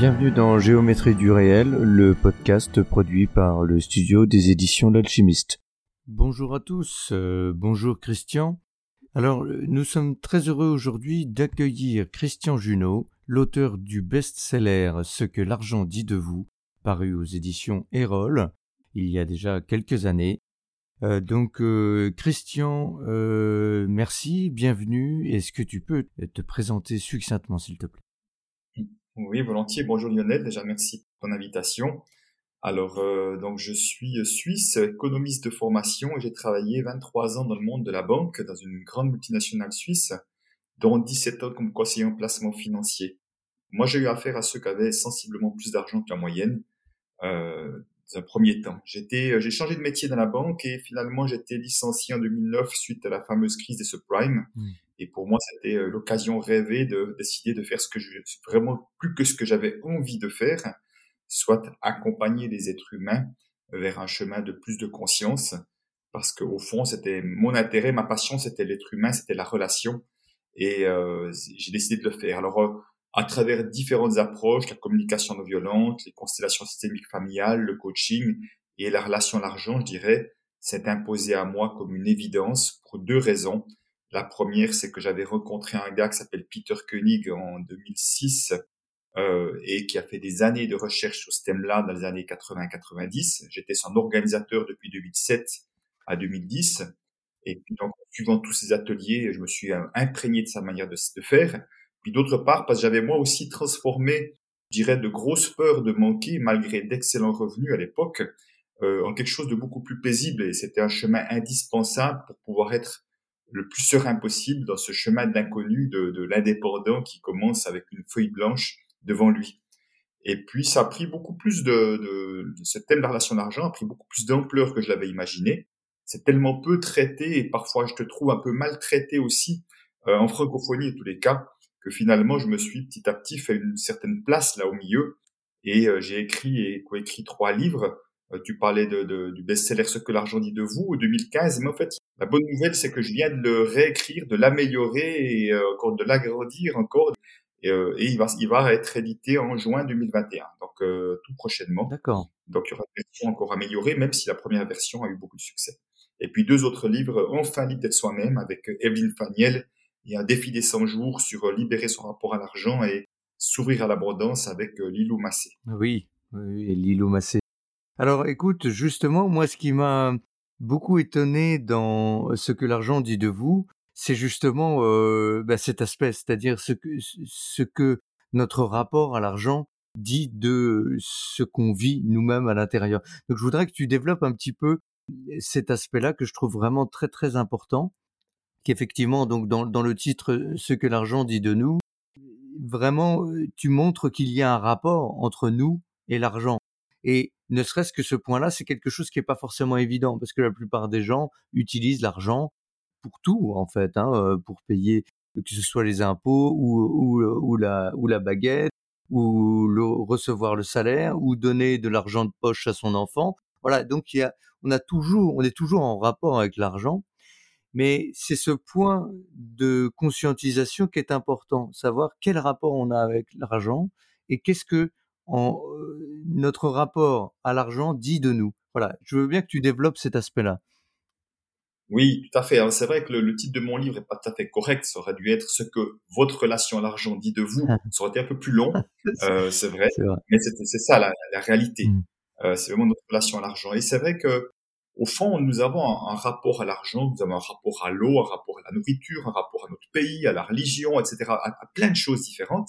Bienvenue dans Géométrie du réel, le podcast produit par le studio des éditions L'Alchimiste. Bonjour à tous, euh, bonjour Christian. Alors, euh, nous sommes très heureux aujourd'hui d'accueillir Christian Junot, l'auteur du best-seller Ce que l'argent dit de vous, paru aux éditions Erol, il y a déjà quelques années. Euh, donc, Christian, merci, bienvenue. Est-ce que tu peux te présenter succinctement, s'il te plaît? Oui, volontiers. Bonjour Lionel, déjà merci pour ton invitation. Alors, euh, donc je suis suisse, économiste de formation et j'ai travaillé 23 ans dans le monde de la banque, dans une grande multinationale suisse, dont 17 ans comme conseiller en placement financier. Moi, j'ai eu affaire à ceux qui avaient sensiblement plus d'argent que la moyenne. Euh, dans un premier temps, j'étais, j'ai changé de métier dans la banque et finalement j'étais licencié en 2009 suite à la fameuse crise des subprimes. Mmh. Et pour moi, c'était euh, l'occasion rêvée de décider de faire ce que je vraiment plus que ce que j'avais envie de faire, soit accompagner les êtres humains vers un chemin de plus de conscience, parce qu'au fond, c'était mon intérêt, ma passion, c'était l'être humain, c'était la relation, et euh, j'ai décidé de le faire. Alors, euh, à travers différentes approches, la communication non violente, les constellations systémiques familiales, le coaching et la relation à l'argent, je dirais, s'est imposé à moi comme une évidence pour deux raisons. La première, c'est que j'avais rencontré un gars qui s'appelle Peter Koenig en 2006 euh, et qui a fait des années de recherche sur ce thème-là dans les années 80-90. J'étais son organisateur depuis 2007 à 2010. Et puis donc, en suivant tous ces ateliers, je me suis imprégné de sa manière de, de faire. Puis d'autre part, parce que j'avais moi aussi transformé, je dirais, de grosses peurs de manquer, malgré d'excellents revenus à l'époque, euh, en quelque chose de beaucoup plus paisible. Et c'était un chemin indispensable pour pouvoir être le plus serein possible dans ce chemin d'inconnu de, de l'indépendant qui commence avec une feuille blanche devant lui. Et puis ça a pris beaucoup plus de, de, de ce thème de la relation d'argent a pris beaucoup plus d'ampleur que je l'avais imaginé. C'est tellement peu traité et parfois je te trouve un peu mal traité aussi euh, en francophonie en tous les cas que finalement je me suis petit à petit fait une certaine place là au milieu et euh, j'ai écrit et coécrit trois livres. Euh, tu parlais de, de, du best-seller Ce que l'argent dit de vous, 2015, mais en fait la bonne nouvelle, c'est que je viens de le réécrire, de l'améliorer et euh, encore de l'agrandir encore. Et, euh, et, il, va, il va être édité en juin 2021, donc euh, tout prochainement. D'accord. Donc il y aura une version encore améliorée, même si la première version a eu beaucoup de succès. Et puis deux autres livres, Enfin libre d'être soi-même, avec Evelyne Faniel, et Un défi des 100 jours sur libérer son rapport à l'argent et s'ouvrir à l'abondance avec Lilou Massé. Oui, oui, Lilou Massé. Alors écoute, justement, moi ce qui m'a beaucoup étonné dans ce que l'argent dit de vous, c'est justement bah, cet aspect, c'est-à-dire ce que, ce que notre rapport à l'argent dit de ce qu'on vit nous-mêmes à l'intérieur. Donc je voudrais que tu développes un petit peu cet aspect-là que je trouve vraiment très très important, qu'effectivement donc dans, dans le titre ce que l'argent dit de nous, vraiment tu montres qu'il y a un rapport entre nous et l'argent. Et ne serait-ce que ce point-là, c'est quelque chose qui n'est pas forcément évident parce que la plupart des gens utilisent l'argent pour tout en fait, hein, euh, pour payer que ce soit les impôts ou, ou, la, baguette ou le, recevoir le salaire ou donner de l'argent de poche à son enfant. Voilà, donc on a toujours, on est toujours en rapport avec l'argent, mais c'est ce point de conscientisation qui est important, savoir quel rapport on a avec l'argent et qu'est-ce que en, euh, notre rapport à l'argent dit de nous. Voilà, je veux bien que tu développes cet aspect-là. Oui, tout à fait. C'est vrai que le, titre de mon livre est pas tout à fait correct. Ça aurait dû être ce que votre relation à l'argent dit de vous. Ça aurait été un peu plus long, euh, c'est vrai. Mais c'est ça la, la réalité. Mm. Euh, c'est vraiment notre relation à l'argent. Et c'est vrai que au fond, nous avons un, rapport à l'argent, nous avons un rapport à l'eau, un rapport à la nourriture, un rapport à notre pays, à la religion, etc., à, à plein de choses différentes.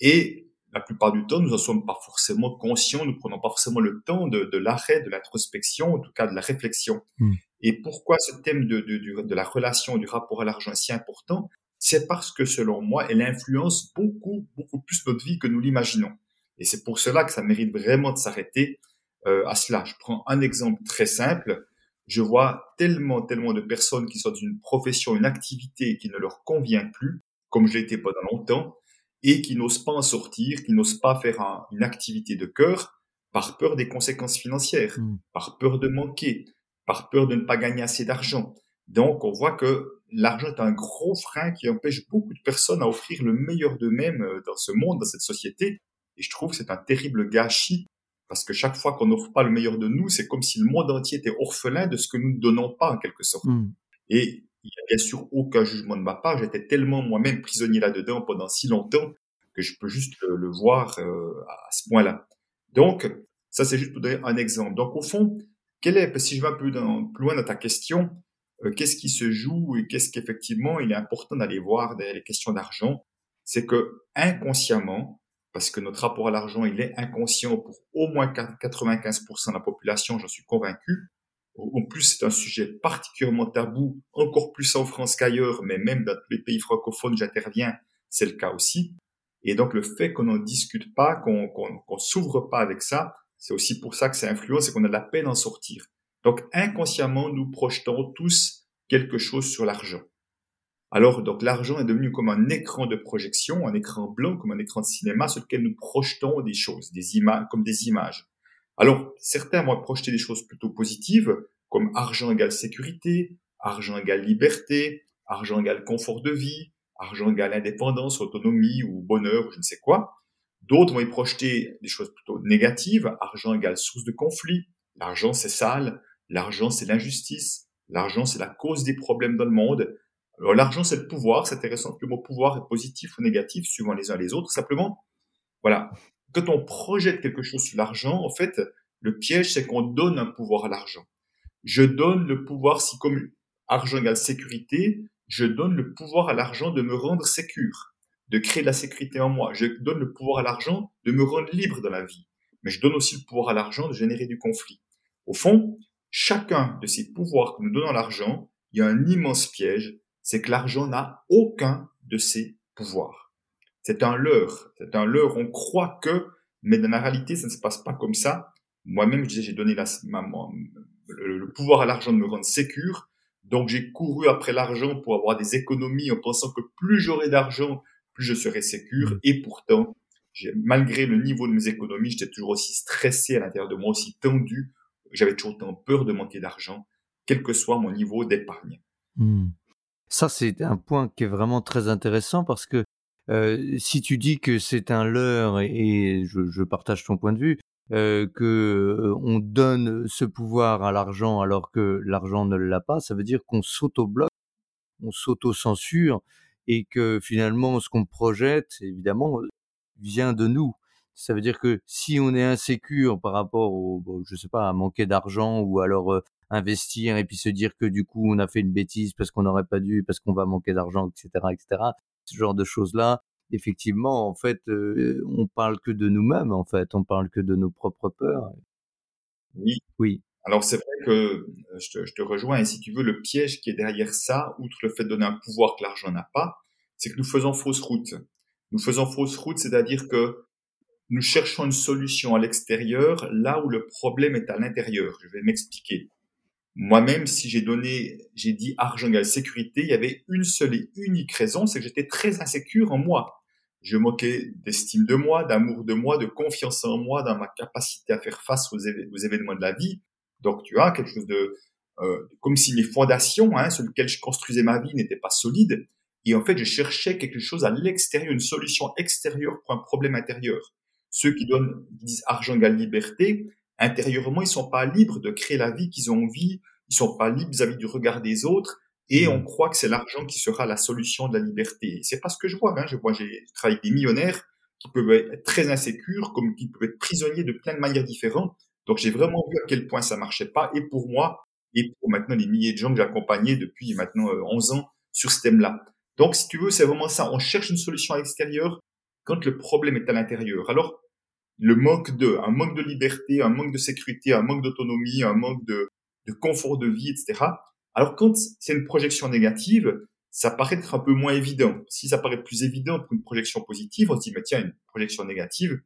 Et la plupart du temps, nous n'en sommes pas forcément conscients, nous prenons pas forcément le temps de, de l'arrêt, de l'introspection, en tout cas de la réflexion. Hmm. Et pourquoi ce thème de, de, de, la relation, du rapport à l'argent est si important? C'est parce que, selon moi, elle influence beaucoup, beaucoup plus notre vie que nous l'imaginons. Et c'est pour cela que ça mérite vraiment de s'arrêter euh, à cela. Je prends un exemple très simple. Je vois tellement, tellement de personnes qui sont dans une profession, une activité qui ne leur convient plus, comme je l'étais pendant longtemps, et qui n'osent pas en sortir, qui n'osent pas faire une activité de cœur par peur des conséquences financières, Mmh. par peur de manquer, par peur de ne pas gagner assez d'argent. Donc, on voit que l'argent est un gros frein qui empêche beaucoup de personnes à offrir le meilleur d'eux-mêmes euh, dans ce monde, dans cette société. Et je trouve que c'est un terrible gâchis parce que chaque fois qu'on n'offre pas le meilleur de nous, c'est comme si le monde entier était orphelin de ce que nous ne donnons pas en quelque sorte. Mmh. Et il n'y a bien sûr aucun jugement de ma part. J'étais tellement moi-même prisonnier là-dedans pendant si longtemps que je peux juste le, voir euh, à ce point-là. Donc, ça c'est juste pour donner un exemple. Donc, au fond, quel est, si je vais un peu plus loin dans ta question, euh, qu'est-ce qui se joue et qu'est-ce qu'effectivement il est important d'aller voir derrière les questions d'argent, c'est que inconsciemment, parce que notre rapport à l'argent, il est inconscient pour au moins 95% de la population, j'en suis convaincu. En plus, c'est un sujet particulièrement tabou, encore plus en France qu'ailleurs, mais même dans tous les pays francophones j'interviens, c'est le cas aussi. Et donc, le fait qu'on n'en discute pas, qu'on s'ouvre pas avec ça, c'est aussi pour ça que ça influence et qu'on a de la peine à en sortir. Donc, inconsciemment, nous projetons tous quelque chose sur l'argent. Alors, donc, l'argent est devenu comme un écran de projection, un écran blanc, comme un écran de cinéma sur lequel nous projetons des choses, des images, comme des images. Alors, certains vont projeter des choses plutôt positives, comme argent égale sécurité, argent égale liberté, argent égale confort de vie, argent égale indépendance, autonomie ou bonheur, ou je ne sais quoi. D'autres vont y projeter des choses plutôt négatives, argent égale source de conflit, l'argent c'est sale, l'argent c'est l'injustice, l'argent c'est la cause des problèmes dans le monde. Alors l'argent c'est le pouvoir, c'est intéressant que le mot pouvoir est positif ou négatif suivant les uns les autres. Simplement, voilà, quand on projette quelque chose sur l'argent, en fait, le piège c'est qu'on donne un pouvoir à l'argent. Je donne le pouvoir, si comme argent égale sécurité, je donne le pouvoir à l'argent de me rendre sécure, de créer de la sécurité en moi. Je donne le pouvoir à l'argent de me rendre libre dans la vie. Mais je donne aussi le pouvoir à l'argent de générer du conflit. Au fond, chacun de ces pouvoirs que nous donnons à l'argent, il y a un immense piège, c'est que l'argent n'a aucun de ces pouvoirs. C'est un leurre, c'est un leurre, on croit que, mais dans la réalité, ça ne se passe pas comme ça. Moi-même, je disais, j'ai donné la, ma, le, le pouvoir à l'argent de me rendre sécure, donc j'ai couru après l'argent pour avoir des économies en pensant que plus j'aurais d'argent, plus je serais sécure. Et pourtant, malgré le niveau de mes économies, j'étais toujours aussi stressé à l'intérieur de moi, aussi tendu. J'avais toujours autant peur de manquer d'argent, quel que soit mon niveau d'épargne. Mmh. Ça, c'est un point qui est vraiment très intéressant parce que si tu dis que c'est un leurre, et, je, je, partage ton point de vue, euh, que on donne ce pouvoir à l'argent alors que l'argent ne l'a pas, ça veut dire qu'on s'auto-bloque, on s'auto-censure et que finalement ce qu'on projette, évidemment, vient de nous. Ça veut dire que si on est insécure par rapport au, je sais pas, à manquer d'argent ou alors euh, investir et puis se dire que du coup on a fait une bêtise parce qu'on n'aurait pas dû, parce qu'on va manquer d'argent, etc., etc. Ce genre de choses là, effectivement, en fait, euh, on parle que de nous-mêmes, en fait, on parle que de nos propres peurs. Oui. Oui. Alors c'est vrai que je te, je te, rejoins, et si tu veux, le piège qui est derrière ça, outre le fait de donner un pouvoir que l'argent n'a pas, c'est que nous faisons fausse route. Nous faisons fausse route, c'est-à-dire que nous cherchons une solution à l'extérieur là où le problème est à l'intérieur. Je vais m'expliquer. Moi-même, si j'ai donné, j'ai dit argent égale sécurité, il y avait une seule et unique raison, c'est que j'étais très insécure en moi. Je moquais d'estime de moi, d'amour de moi, de confiance en moi, dans ma capacité à faire face aux, événements de la vie. Donc, tu as quelque chose de, euh, comme si mes fondations, hein, sur lesquelles je construisais ma vie, n'étaient pas solides. Et en fait, je cherchais quelque chose à l'extérieur, une solution extérieure pour un problème intérieur. Ceux qui donnent, disent argent égale liberté, intérieurement, ils sont pas libres de créer la vie qu'ils ont envie, ils sont pas libres vis-à-vis -vis du regard des autres, et on croit que c'est l'argent qui sera la solution de la liberté. C'est pas ce que je vois. Hein. Je vois, j'ai travaillé avec des millionnaires qui peuvent être très insécures, comme qui peuvent être prisonniers de plein de manières différentes. Donc j'ai vraiment vu à quel point ça marchait pas, et pour moi, et pour maintenant les milliers de gens que j'ai accompagnés depuis maintenant 11 ans sur ce thème-là. Donc si tu veux, c'est vraiment ça. On cherche une solution à l'extérieur quand le problème est à l'intérieur. Alors le manque de, un manque de liberté, un manque de sécurité, un manque d'autonomie, un manque de, de confort de vie, etc. Alors quand c'est une projection négative, ça paraît être un peu moins évident. Si ça paraît plus évident pour une projection positive, on se dit, mais tiens, une projection négative,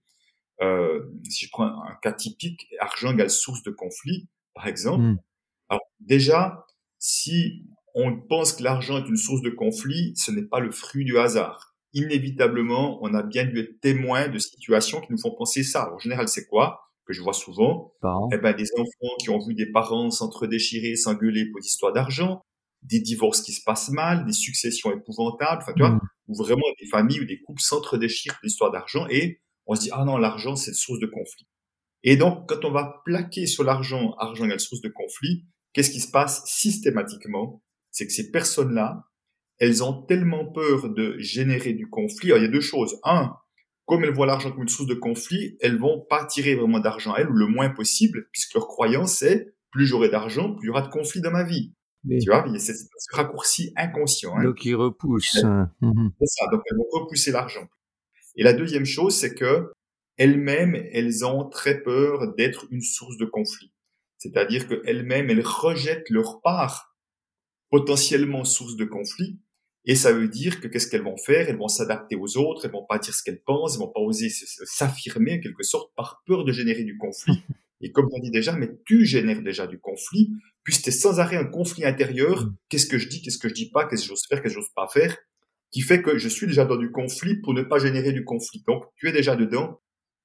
euh, si je prends un cas typique, argent égale source de conflit, par exemple. Mmh. Alors déjà, si on pense que l'argent est une source de conflit, ce n'est pas le fruit du hasard. Inévitablement, on a bien dû être témoin de situations qui nous font penser ça. en général, c'est quoi que je vois souvent? Eh ben, des enfants qui ont vu des parents s'entre-déchirer, s'engueuler pour des histoires d'argent, des divorces qui se passent mal, des successions épouvantables, enfin, tu vois, mmh. ou vraiment des familles ou des couples s'entre-déchirent pour l'histoire d'argent et on se dit, ah non, l'argent, c'est une source de conflit. Et donc, quand on va plaquer sur l'argent, argent égale source de conflit, qu'est-ce qui se passe systématiquement? C'est que ces personnes-là, elles ont tellement peur de générer du conflit. Alors, il y a deux choses. Un, comme elles voient l'argent comme une source de conflit, elles vont pas tirer vraiment d'argent à elles, ou le moins possible, puisque leur croyance c'est plus j'aurai d'argent, plus il y aura de conflit dans ma vie. Tu vois, il y a ce raccourci inconscient. Hein. Donc ils repoussent. Mmh c'est ça, donc elles vont repousser l'argent. Et la deuxième chose, c'est que elles-mêmes, elles ont très peur d'être une source de conflit. C'est-à-dire qu'elles-mêmes, elles rejettent leur part potentiellement source de conflit. Et ça veut dire que qu'est-ce qu'elles vont faire? Elles vont s'adapter aux autres, elles vont pas dire ce qu'elles pensent, elles vont pas oser s'affirmer en quelque sorte par peur de générer du conflit. Et comme on dit déjà, mais tu génères déjà du conflit, puisque tu es sans arrêt un conflit intérieur. Mm. Qu'est-ce que je dis, qu'est-ce que je dis pas, qu'est-ce que j'ose faire, qu'est-ce que j'ose pas faire, qui fait que je suis déjà dans du conflit pour ne pas générer du conflit. Donc, tu es déjà dedans.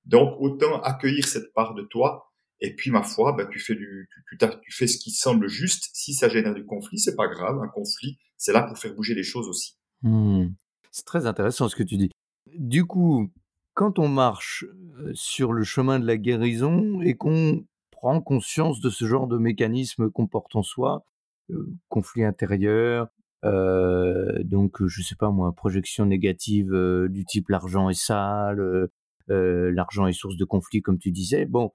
Donc, autant accueillir cette part de toi et puis, ma foi, bah, tu fais ce qui semble juste. Si ça génère du conflit, c'est pas grave. Un conflit, c'est là pour faire bouger les choses aussi. Mmh. C'est très intéressant ce que tu dis. Du coup, quand on marche euh, sur le chemin de la guérison et qu'on prend conscience de ce genre de mécanisme qu'on porte en soi, euh, conflit intérieur, euh, donc je sais pas moi, projection négative du type l'argent est sale, l'argent est source de conflit comme tu disais. Bon,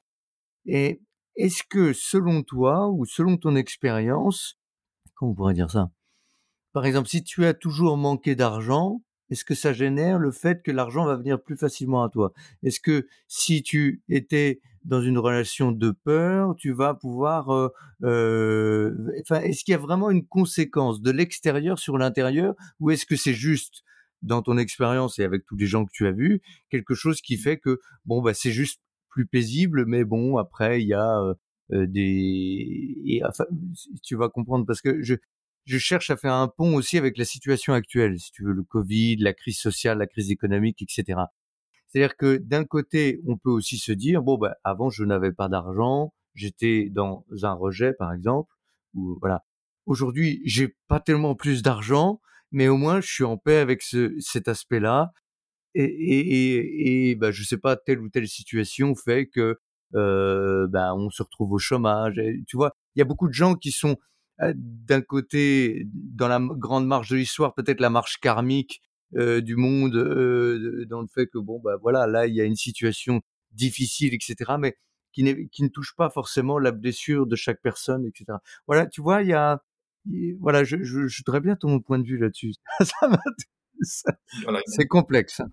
et est-ce que selon toi ou selon ton expérience, comment on pourrait dire ça? Par exemple, si tu as toujours manqué d'argent, est-ce que ça génère le fait que l'argent va venir plus facilement à toi? Est-ce que si tu étais dans une relation de peur, tu vas pouvoir... Euh, euh, enfin, est-ce qu'il y a vraiment une conséquence de l'extérieur sur l'intérieur ou est-ce que c'est juste dans ton expérience et avec tous les gens que tu as vus, quelque chose qui fait que bon bah c'est juste plus paisible, mais bon, après, il y a des... Et, enfin, tu vas comprendre, parce que je, je cherche à faire un pont aussi avec la situation actuelle, si tu veux, le Covid, la crise sociale, la crise économique, etc. C'est-à-dire que d'un côté, on peut aussi se dire, bon, bah, avant, je n'avais pas d'argent, j'étais dans un rejet, par exemple, ou voilà. Aujourd'hui, j'ai pas tellement plus d'argent, mais au moins, je suis en paix avec ce, cet aspect-là et, et, et, bah, je sais pas, telle ou telle situation fait que euh, bah, on se retrouve au chômage. tu vois, il y a beaucoup de gens qui sont euh, d'un côté dans la grande marche de l'histoire, peut-être la marche karmique euh, du monde, euh, dans le fait que bon, bah voilà, là il y a une situation difficile, etc. Mais qui, qui ne touche pas forcément la blessure de chaque personne, etc. Voilà, tu vois, il y a, voilà, je, je, je voudrais bien ton point de vue là-dessus. c'est complexe. Hein.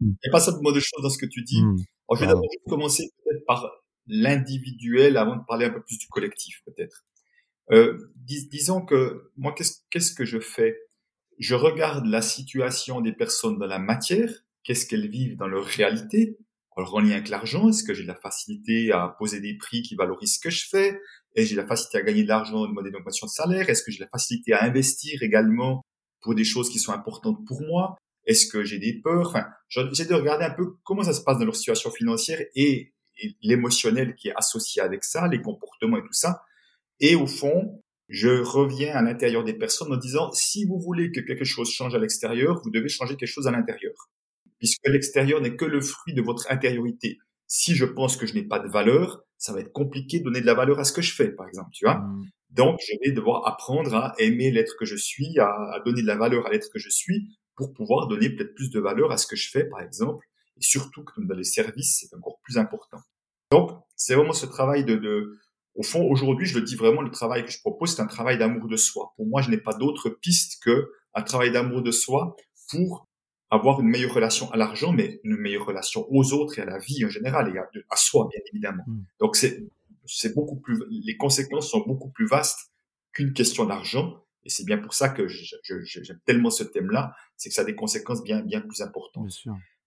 Il n'y a pas simplement de choses dans ce que tu dis. Mmh. je vais d'abord commencer peut-être par l'individuel avant de parler un peu plus du collectif, peut-être. Euh, disons que moi, qu'est-ce que je fais? Je regarde la situation des personnes dans la matière, qu'est-ce qu'elles vivent dans leur réalité. Alors, en lien avec l'argent, est-ce que j'ai de la facilité à poser des prix qui valorisent ce que je fais? Est-ce que j'ai la facilité à gagner de l'argent, demander une augmentation de salaire? Est-ce que j'ai la facilité à investir également pour des choses qui sont importantes pour moi? Est-ce que j'ai des peurs? Enfin, j'essaie de regarder un peu comment ça se passe dans leur situation financière et, l'émotionnel qui est associé avec ça, les comportements et tout ça. Et au fond, je reviens à l'intérieur des personnes en disant, si vous voulez que quelque chose change à l'extérieur, vous devez changer quelque chose à l'intérieur. Puisque l'extérieur n'est que le fruit de votre intériorité. Si je pense que je n'ai pas de valeur, ça va être compliqué de donner de la valeur à ce que je fais, par exemple, tu vois? Mmh. Donc, je vais devoir apprendre à aimer l'être que je suis, à, donner de la valeur à l'être que je suis, pour pouvoir donner peut-être plus de valeur à ce que je fais, par exemple. Et surtout que dans les services, c'est encore plus important. Donc, c'est vraiment ce travail de, de au fond, aujourd'hui, je le dis vraiment, le travail que je propose, c'est un travail d'amour de soi. Pour moi, je n'ai pas d'autre piste que un travail d'amour de soi pour avoir une meilleure relation à l'argent, mais une meilleure relation aux autres et à la vie en général et à, à soi, bien évidemment. Mmh. Donc, c'est c'est beaucoup plus, les conséquences sont beaucoup plus vastes qu'une question d'argent. Et c'est bien pour ça que j'aime tellement ce thème-là, c'est que ça a des conséquences bien, bien plus importantes.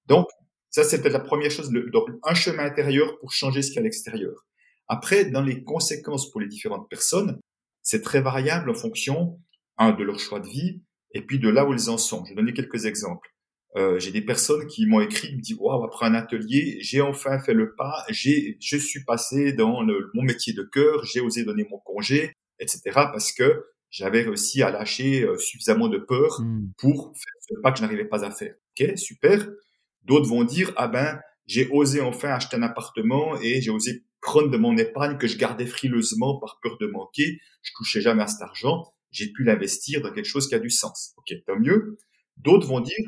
Donc, Ça, c'est peut-être la première chose, donc un chemin intérieur pour changer ce qu'il y a à l'extérieur. Après, dans les conséquences pour les différentes personnes, c'est très variable en fonction, un, de leur choix de vie, et puis de là où ils en sont. Je vais donner quelques exemples. Euh, j'ai des personnes qui m'ont écrit, qui me disent, waouh, après un atelier, j'ai enfin fait le pas, j'ai, je suis passé dans le, mon métier de cœur, j'ai osé donner mon congé, etc. parce que j'avais réussi à lâcher euh, suffisamment de peur mmh. pour faire ce pas que je n'arrivais pas à faire. Ok, super. D'autres vont dire, ah ben, j'ai osé enfin acheter un appartement et j'ai osé prendre de mon épargne que je gardais frileusement par peur de manquer. Je touchais jamais à cet argent. J'ai pu l'investir dans quelque chose qui a du sens. Ok, tant mieux. D'autres vont dire,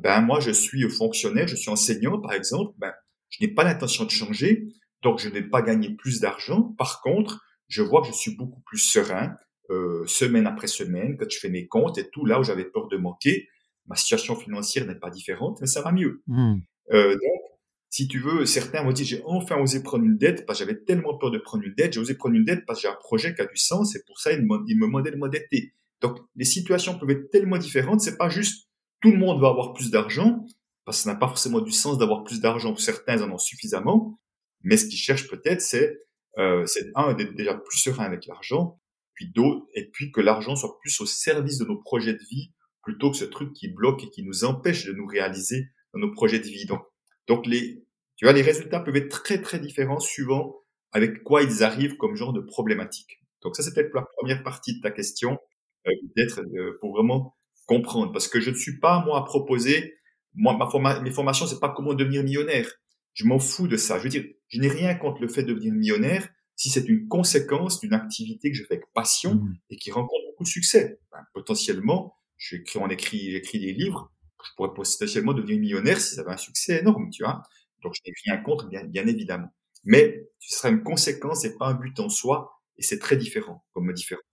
ben moi je suis fonctionnaire, je suis enseignant par exemple, ben je n'ai pas l'intention de changer, donc je n'ai pas gagné plus d'argent. Par contre, je vois que je suis beaucoup plus serein euh, semaine après semaine quand je fais mes comptes et tout là où j'avais peur de manquer. Ma situation financière n'est pas différente, mais ça va mieux. Mmh. Euh, donc, si tu veux, certains vont dire j'ai enfin osé prendre une dette parce que j'avais tellement peur de prendre une dette, j'ai osé prendre une dette parce que j'ai un projet qui a du sens et pour ça il me, demandait de m'endetter. Donc les situations peuvent être tellement différentes, c'est pas juste tout le monde va avoir plus d'argent, parce que ça n'a pas forcément du sens d'avoir plus d'argent, certains en ont suffisamment, mais ce qu'ils cherchent peut-être, c'est, euh, un, d'être déjà plus serein avec l'argent, puis d'autres, et puis que l'argent soit plus au service de nos projets de vie, plutôt que ce truc qui bloque et qui nous empêche de nous réaliser dans nos projets de vie. Donc, donc les, tu vois, les résultats peuvent être très très différents suivant avec quoi ils arrivent comme genre de problématique. Donc ça, c'est peut-être la première partie de ta question, euh, d'être euh, pour vraiment comprendre. Parce que je ne suis pas, moi, à proposer, moi, ma forma mes formations, c'est pas comment devenir millionnaire. Je m'en fous de ça. Je veux dire, je n'ai rien contre le fait de devenir millionnaire si c'est une conséquence d'une activité que je fais avec passion mmh. et qui rencontre beaucoup de succès. Ben, potentiellement, j'écris, on écrit, j'écris des livres, je pourrais potentiellement devenir millionnaire si ça avait un succès énorme, tu vois. Donc, je n'ai rien contre, bien, bien évidemment. Mais ce serait une conséquence et pas un but en soi, et c'est très différent comme différence.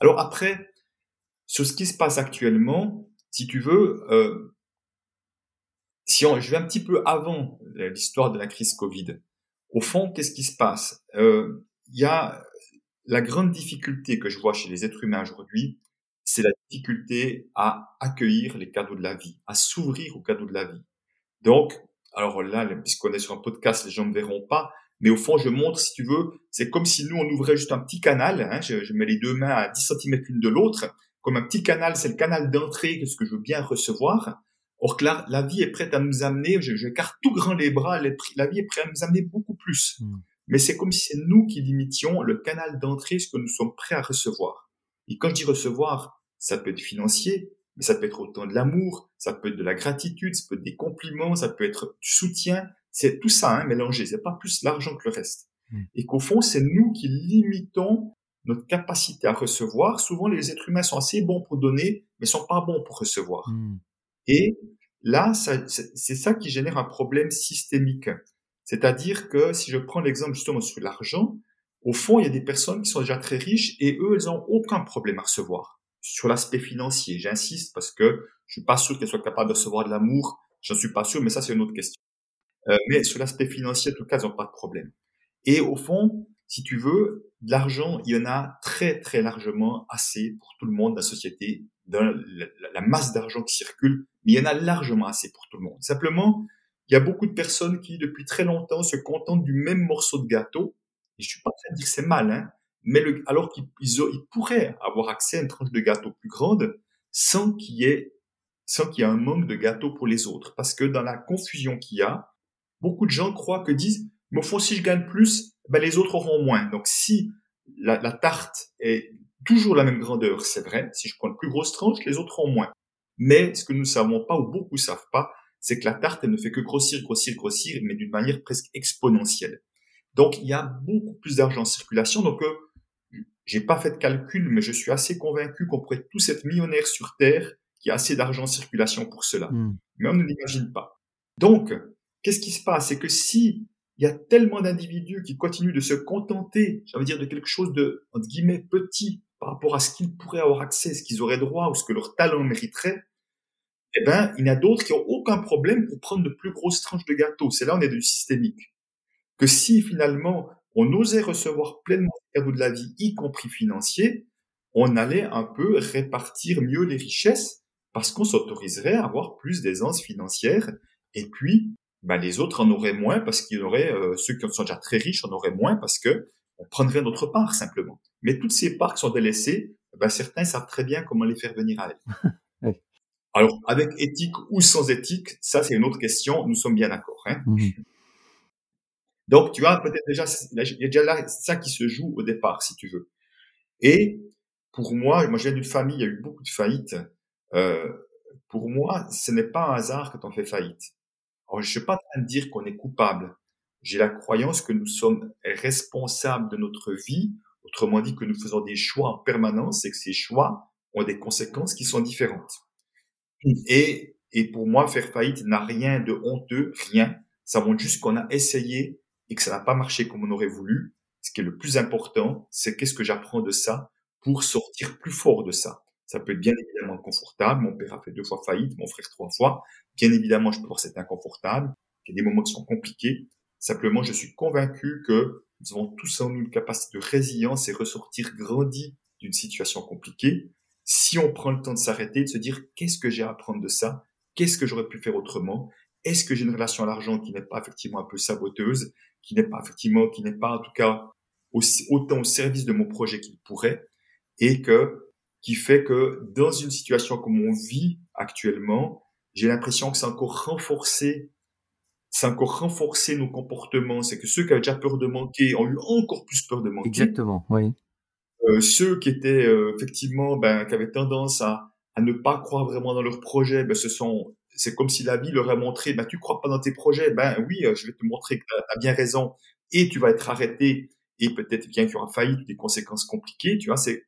Alors après, sur ce qui se passe actuellement, si tu veux, euh, si on, je vais un petit peu avant l'histoire de la crise Covid, au fond, qu'est-ce qui se passe? Euh, Il y a la grande difficulté que je vois chez les êtres humains aujourd'hui, c'est la difficulté à accueillir les cadeaux de la vie, à s'ouvrir aux cadeaux de la vie. Donc, alors là, puisqu'on est sur un podcast, les gens ne verront pas, mais au fond, je montre, si tu veux, c'est comme si nous, on ouvrait juste un petit canal, hein, je, je, mets les deux mains à 10 cm l'une de l'autre, comme un petit canal, c'est le canal d'entrée de ce que je veux bien recevoir. Or que là, la vie est prête à nous amener, je, je tout grand les bras, la vie est prête à nous amener beaucoup plus. Hmm. Mais c'est comme si c'est nous qui limitions le canal d'entrée, ce que nous sommes prêts à recevoir. Et quand je dis recevoir, ça peut être financier, mais ça peut être autant de l'amour, ça peut être de la gratitude, ça peut être des compliments, ça peut être du soutien. C'est tout ça hein, mélangé. C'est pas plus l'argent que le reste. Hmm. Et qu'au fond, c'est nous qui limitons notre capacité à recevoir. Souvent, les êtres humains sont assez bons pour donner, mais sont pas bons pour recevoir. Hmm. Et là, c'est ça qui génère un problème systémique. C'est-à-dire que si je prends l'exemple justement sur l'argent, au fond, il y a des personnes qui sont déjà très riches et eux, elles n'ont aucun problème à recevoir. Sur l'aspect financier, j'insiste parce que je suis pas sûr qu'elles soient capables de recevoir de l'amour. J'en suis pas sûr, mais ça, c'est une autre question. Euh, mais sur l'aspect financier, en tout cas, elles n'ont pas de problème. Et au fond, si tu veux, de l'argent, il y en a très très largement assez pour tout le monde, la société, dans la, masse d'argent qui circule, mais il y en a largement assez pour tout le monde. Simplement, il y a beaucoup de personnes qui, depuis très longtemps, se contentent du même morceau de gâteau. Et je suis pas en train de dire que c'est mal, hein, mais le, alors qu'ils ils pourraient avoir accès à une tranche de gâteau plus grande sans qu'il y ait sans qu'il y ait un manque de gâteau pour les autres. Parce que dans la confusion qu'il y a, beaucoup de gens croient que disent, mais au fond, si je gagne plus, ben, les autres auront moins. Donc si la, la tarte est toujours la même grandeur, c'est vrai, si je prends une plus grosse tranche, les autres auront moins. Mais ce que nous ne savons pas, ou beaucoup savent pas, c'est que la tarte, elle ne fait que grossir, grossir, grossir, mais d'une manière presque exponentielle. Donc il y a beaucoup plus d'argent en circulation. Donc euh, j'ai pas fait de calcul, mais je suis assez convaincu qu'on pourrait tous être millionnaires sur Terre, qui a assez d'argent en circulation pour cela. Hmm. Mais on ne l'imagine pas. Donc, qu'est-ce qui se passe? C'est que si il y a tellement d'individus qui continuent de se contenter, j'allais dire, de quelque chose de, entre guillemets, petit par rapport à ce qu'ils pourraient avoir accès, ce qu'ils auraient droit ou ce que leur talent mériterait, eh ben, il y en a d'autres qui ont aucun problème pour prendre de plus grosses tranches de gâteau. C'est là on est du systémique. Que si finalement on osait recevoir pleinement les de la vie, y compris financiers, on allait un peu répartir mieux les richesses parce qu'on s'autoriserait à avoir plus d'aisance financière et puis ben, les autres en auraient moins parce qu'il y aurait euh, ceux qui sont déjà très riches en auraient moins parce que on prendrait notre part simplement. Mais toutes ces parts qui sont délaissées, ben, certains savent très bien comment les faire venir à elles. Alors, avec éthique ou sans éthique, ça c'est une autre question, nous sommes bien d'accord. Hein mmh Donc, tu vois, peut-être déjà, il y a déjà là ça qui se joue au départ, si tu veux. Et pour moi, moi je viens d'une famille, il y a eu beaucoup de faillites. Euh, pour moi, ce n'est pas un hasard que tu en fais faillite. Alors, je ne suis pas en train de dire qu'on est coupable. J'ai la croyance que nous sommes responsables de notre vie, autrement dit que nous faisons des choix en permanence et que ces choix ont des conséquences qui sont différentes. Et, et pour moi, faire faillite n'a rien de honteux, rien. Ça montre juste qu'on a essayé et que ça n'a pas marché comme on aurait voulu. Ce qui est le plus important, c'est qu'est-ce que j'apprends de ça pour sortir plus fort de ça. Ça peut être bien évidemment confortable. Mon père a fait deux fois faillite, mon frère trois fois. Bien évidemment, je peux voir c'est inconfortable. Il y a des moments qui sont compliqués. Simplement, je suis convaincu que nous avons tous en nous une capacité de résilience et ressortir grandi d'une situation compliquée si on prend le temps de s'arrêter, de se dire qu'est-ce que j'ai à apprendre de ça, qu'est-ce que j'aurais pu faire autrement, est-ce que j'ai une relation à l'argent qui n'est pas effectivement un peu saboteuse, qui n'est pas effectivement, qui n'est pas en tout cas autant au service de mon projet qu'il pourrait, et que qui fait que dans une situation comme on vit actuellement, j'ai l'impression que c'est encore renforcé, c'est encore renforcé nos comportements. C'est que ceux qui avaient déjà peur de manquer ont eu encore plus peur de manquer. Exactement, oui. Euh, ceux qui étaient euh, effectivement, ben, qui avaient tendance à, à ne pas croire vraiment dans leurs projets, ben, ce sont, c'est comme si la vie leur a montré, ben, tu crois pas dans tes projets, ben oui, euh, je vais te montrer que tu as, bien raison, et tu vas être arrêté, et peut-être bien qu'il y aura faillite, des conséquences compliquées, tu vois, c'est,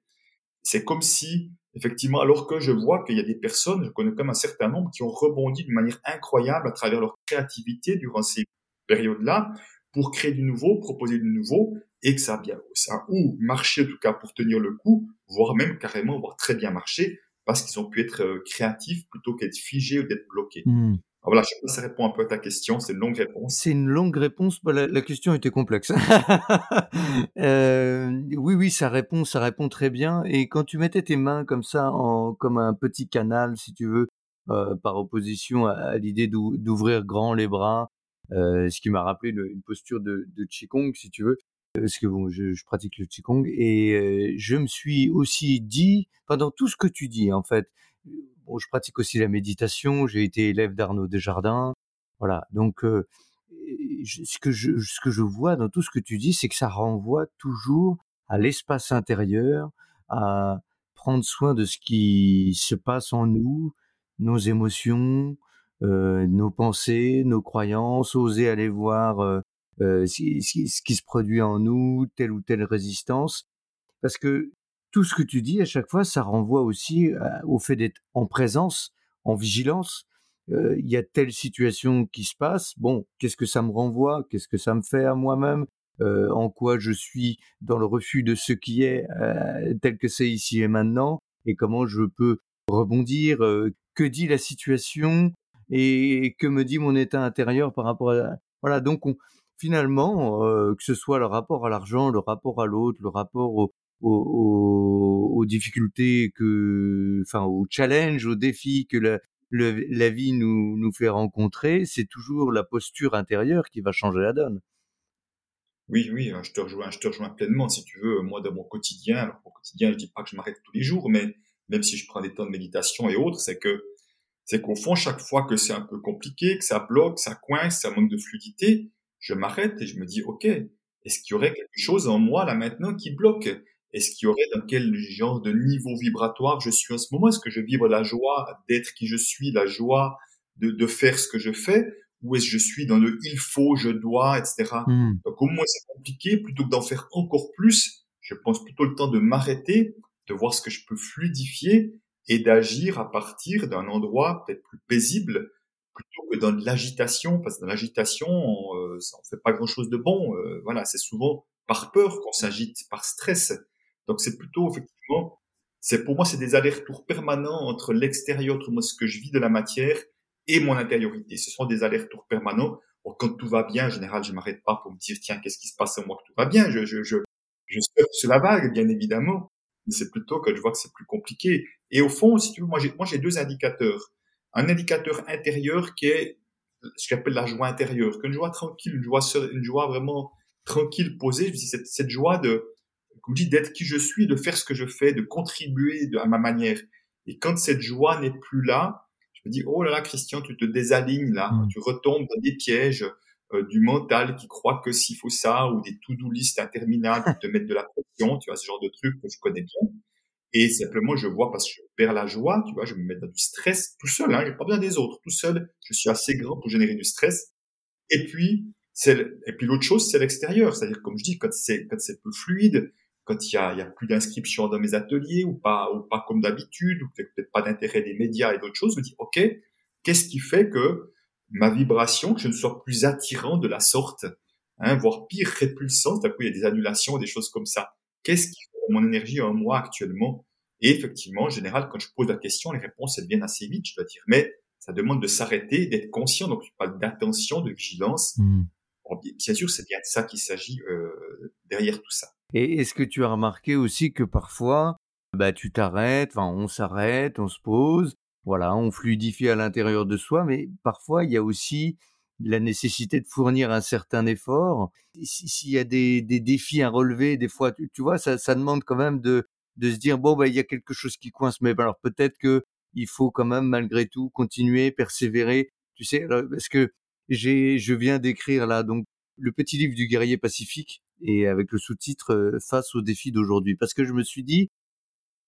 c'est comme si, effectivement, alors que je vois qu'il y a des personnes, je connais comme un certain nombre, qui ont rebondi d'une manière incroyable à travers leur créativité durant ces périodes-là, pour créer du nouveau, proposer du nouveau, et que ça a bien, ça ou marché en tout cas pour tenir le coup, voire même carrément, voire très bien marché, parce qu'ils ont pu être euh, créatifs plutôt qu'être figés ou d'être bloqués. Mmh. Voilà, je sais pas si ça répond un peu à ta question, c'est une longue réponse. C'est une longue réponse, bah, la, question était complexe. euh, oui, oui, ça répond, ça répond très bien. Et quand tu mettais tes mains comme ça, en, comme un petit canal, si tu veux, euh, par opposition à, l'idée d'ouvrir grand les bras, euh, ce qui m'a rappelé une, posture de, de Qigong, si tu veux, parce que je, pratique le qigong et je me suis aussi dit pendant tout ce que tu dis en fait. Bon, je pratique aussi la méditation. J'ai été élève d'Arnaud Desjardins. Voilà, donc euh, ce que je ce vois dans tout ce que tu dis, c'est que ça renvoie toujours à l'espace intérieur, à prendre soin de ce qui se passe en nous, nos émotions, euh, nos pensées, nos croyances, oser aller voir euh, euh, ce, qui se produit en nous, telle ou telle résistance. Parce que tout ce que tu dis à chaque fois, ça renvoie aussi au fait d'être en présence, en vigilance. Euh, il y a telle situation qui se passe. Bon, qu'est-ce que ça me renvoie? Qu'est-ce que ça me fait à moi-même? Euh, En quoi je suis dans le refus de ce qui est euh, tel que c'est ici et maintenant? Et comment je peux rebondir? Que dit la situation? Et que me dit mon état intérieur par rapport à... Voilà, donc on, finalement, que ce soit le rapport à l'argent, le rapport à l'autre, le rapport au, au, aux difficultés que, enfin, aux challenges, aux défis que la, la vie nous, nous fait rencontrer, c'est toujours la posture intérieure qui va changer la donne. Oui, oui, hein, je te rejoins, je te rejoins pleinement. Si tu veux, moi, dans mon quotidien, alors mon quotidien, je dis pas que je m'arrête tous les jours, mais même si je prends des temps de méditation et autres, c'est que, c'est qu'au fond, chaque fois que c'est un peu compliqué, que ça bloque, ça coince, ça manque de fluidité, je m'arrête et je me dis, OK, est-ce qu'il y aurait quelque chose en moi là maintenant qui bloque? Est-ce qu'il y aurait dans quel genre de niveau vibratoire je suis en ce moment? Est-ce que je vibre la joie d'être qui je suis, la joie de, de faire ce que je fais? Ou est-ce que je suis dans le il faut, je dois, etc. Mmh. Donc au moins c'est compliqué, plutôt que d'en faire encore plus, je pense plutôt le temps de m'arrêter, de voir ce que je peux fluidifier et d'agir à partir d'un endroit peut-être plus paisible, plutôt que dans de l'agitation, parce que dans l'agitation, on, euh, on fait pas grand-chose de bon. Euh, voilà, c'est souvent par peur qu'on s'agite, par stress. Donc c'est plutôt effectivement, c'est pour moi c'est des allers-retours permanents entre l'extérieur, entre ce que je vis de la matière et mon intériorité. Ce sont des allers-retours permanents. quand tout va bien, en général, je m'arrête pas pour me dire tiens qu'est-ce qui se passe en moi que tout va bien? Je je je je surfe sur la vague, bien évidemment. Mais c'est plutôt que je vois que c'est plus compliqué. Et au fond, si tu veux, moi j'ai moi j'ai deux indicateurs un indicateur intérieur qui est ce qu'on appelle la joie intérieure, qu'une joie tranquille, une joie, une joie vraiment tranquille, posée. Je cette, cette joie de, comme je dis, d'être qui je suis, de faire ce que je fais, de contribuer de, à ma manière. Et quand cette joie n'est plus là, je me dis, oh là là, Christian, tu te désalignes là, mmh. tu retombes dans des pièges euh, du mental qui croit que s'il faut ça, ou des to-do list interminables qui te mettent de la pression, tu vois, ce genre de trucs que je connais bien. Et simplement, je vois parce que je perds la joie, tu vois, je me mets dans du stress tout seul, hein, j'ai pas besoin des autres, tout seul, je suis assez grand pour générer du stress. Et puis, c'est, et puis l'autre chose, c'est l'extérieur, c'est-à-dire, comme je dis, quand c'est, quand c'est peu fluide, quand il y a, il y a plus d'inscriptions dans mes ateliers ou pas, ou pas comme d'habitude, ou peut-être pas d'intérêt des médias et d'autres choses, je me dis, OK, qu'est-ce qui fait que ma vibration, que je ne sois plus attirant de la sorte, hein, voire pire, répulsant, d'un coup, il y a des annulations, des choses comme ça. Qu'est-ce qui fait mon énergie en moi actuellement? Et effectivement, en général, quand je pose la question, les réponses, elles viennent assez vite, je dois dire. Mais ça demande de s'arrêter, d'être conscient. Donc, je parle d'attention, de vigilance. Mmh. bien sûr, c'est bien de ça qu'il s'agit euh, derrière tout ça. Et est-ce que tu as remarqué aussi que parfois, bah, tu t'arrêtes, enfin, on s'arrête, on se pose, voilà, on fluidifie à l'intérieur de soi, mais parfois, il y a aussi la nécessité de fournir un certain effort. S'il y a des, défis à relever, des fois, tu, vois, ça, demande quand même de, de se dire, bon, bah, il y a quelque chose qui coince, mais alors peut-être que il faut quand même, malgré tout, continuer, persévérer. Tu sais, parce que j'ai, je viens d'écrire là, donc, le petit livre du guerrier pacifique, et avec le sous-titre Face aux défis d'aujourd'hui. Parce que je me suis dit,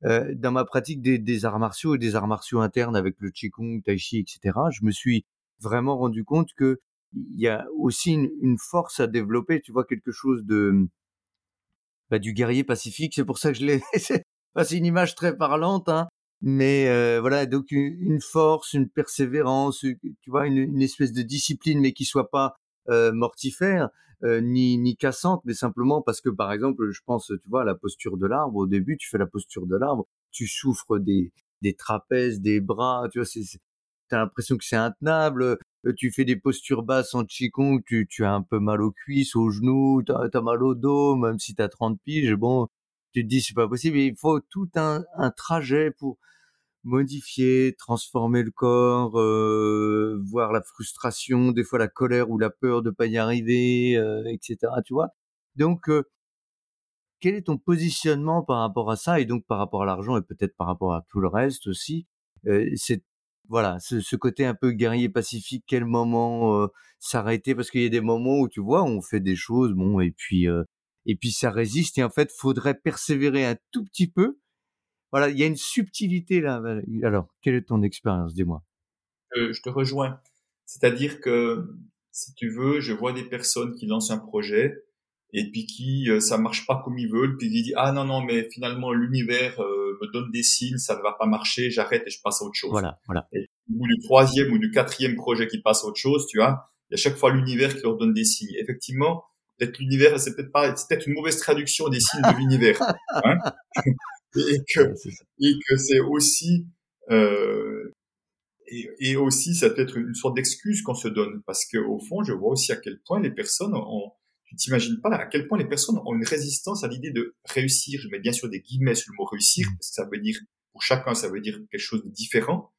dans ma pratique des, arts martiaux et des arts martiaux internes avec le Qigong, Tai Chi, etc., je me suis vraiment rendu compte que il y a aussi une, force à développer, tu vois, quelque chose de bah, du guerrier pacifique. C'est pour ça que je l'ai. c'est une image très parlante, hein. Mais voilà, donc une force, une persévérance, tu vois, une, espèce de discipline, mais qui soit pas mortifère. Euh, ni, ni cassante, mais simplement parce que, par exemple, je pense, tu vois, à la posture de l'arbre, au début, tu fais la posture de l'arbre, tu souffres des, des trapèzes, des bras, tu vois, c'est, t'as l'impression que c'est intenable, euh, tu fais des postures basses en Qigong, tu, tu as un peu mal aux cuisses, aux genoux, t'as, as mal au dos, même si t'as 30 piges, bon, tu te dis c'est pas possible, il faut tout un, un trajet pour, modifier, transformer le corps, euh, voir la frustration, des fois la colère ou la peur de pas y arriver, euh, etc. Tu vois? Donc, euh, quel est ton positionnement par rapport à ça? Et donc par rapport à l'argent et peut-être par rapport à tout le reste aussi C'est voilà, ce, ce, côté un peu guerrier pacifique. Quel moment s'arrêter? Parce qu'il y a des moments où tu vois, on fait des choses, bon, et puis et puis ça résiste et en fait, faudrait persévérer un tout petit peu voilà, il y a une subtilité là. Alors, quelle est ton expérience? Dis-moi. Euh, je te rejoins. C'est-à-dire que, si tu veux, je vois des personnes qui lancent un projet et puis qui euh, ça marche pas comme ils veulent, puis ils disent ah non non mais finalement l'univers euh, me donne des signes, ça ne va pas marcher, j'arrête et je passe à autre chose. Voilà, voilà. Et au bout du troisième ou du quatrième projet qui passe à autre chose, tu vois, il y a chaque fois l'univers qui leur donne des signes. Effectivement, peut-être l'univers, c'est peut-être pas, c'est peut-être une mauvaise traduction des signes de l'univers. Hein et que et que c'est aussi euh, et, et, aussi ça peut être une sorte d'excuse qu'on se donne. Parce que au fond je vois aussi à quel point les personnes ont tu t'imagines pas là, à quel point les personnes ont une résistance à l'idée de réussir. Je mets bien sûr des guillemets sur le mot réussir mmh. parce que ça veut dire pour chacun ça veut dire quelque chose de différent.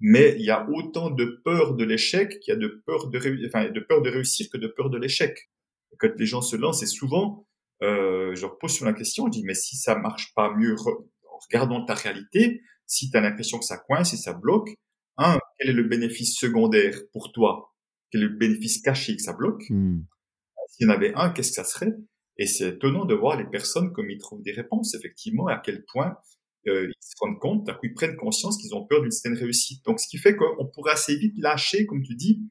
Mais il y a autant de peur de l'échec qu'il y a de peur de enfin de peur de réussir que de peur de l'échec. Quand les gens se lancent et souvent euh, je leur pose sur la question, je dis, mais si ça marche pas mieux, regardons ta réalité, si tu as l'impression que ça coince et ça bloque, un, quel est le bénéfice secondaire pour toi? Quel est le bénéfice caché que ça bloque? Hmm. S'il y en avait un, qu'est-ce que ça serait? Et c'est étonnant de voir les personnes comme ils trouvent des réponses, effectivement, à quel point euh, ils se rendent compte, d'un coup ils prennent conscience qu'ils ont peur d'une certaine réussite. Donc ce qui fait qu'on pourrait assez vite lâcher, comme tu dis,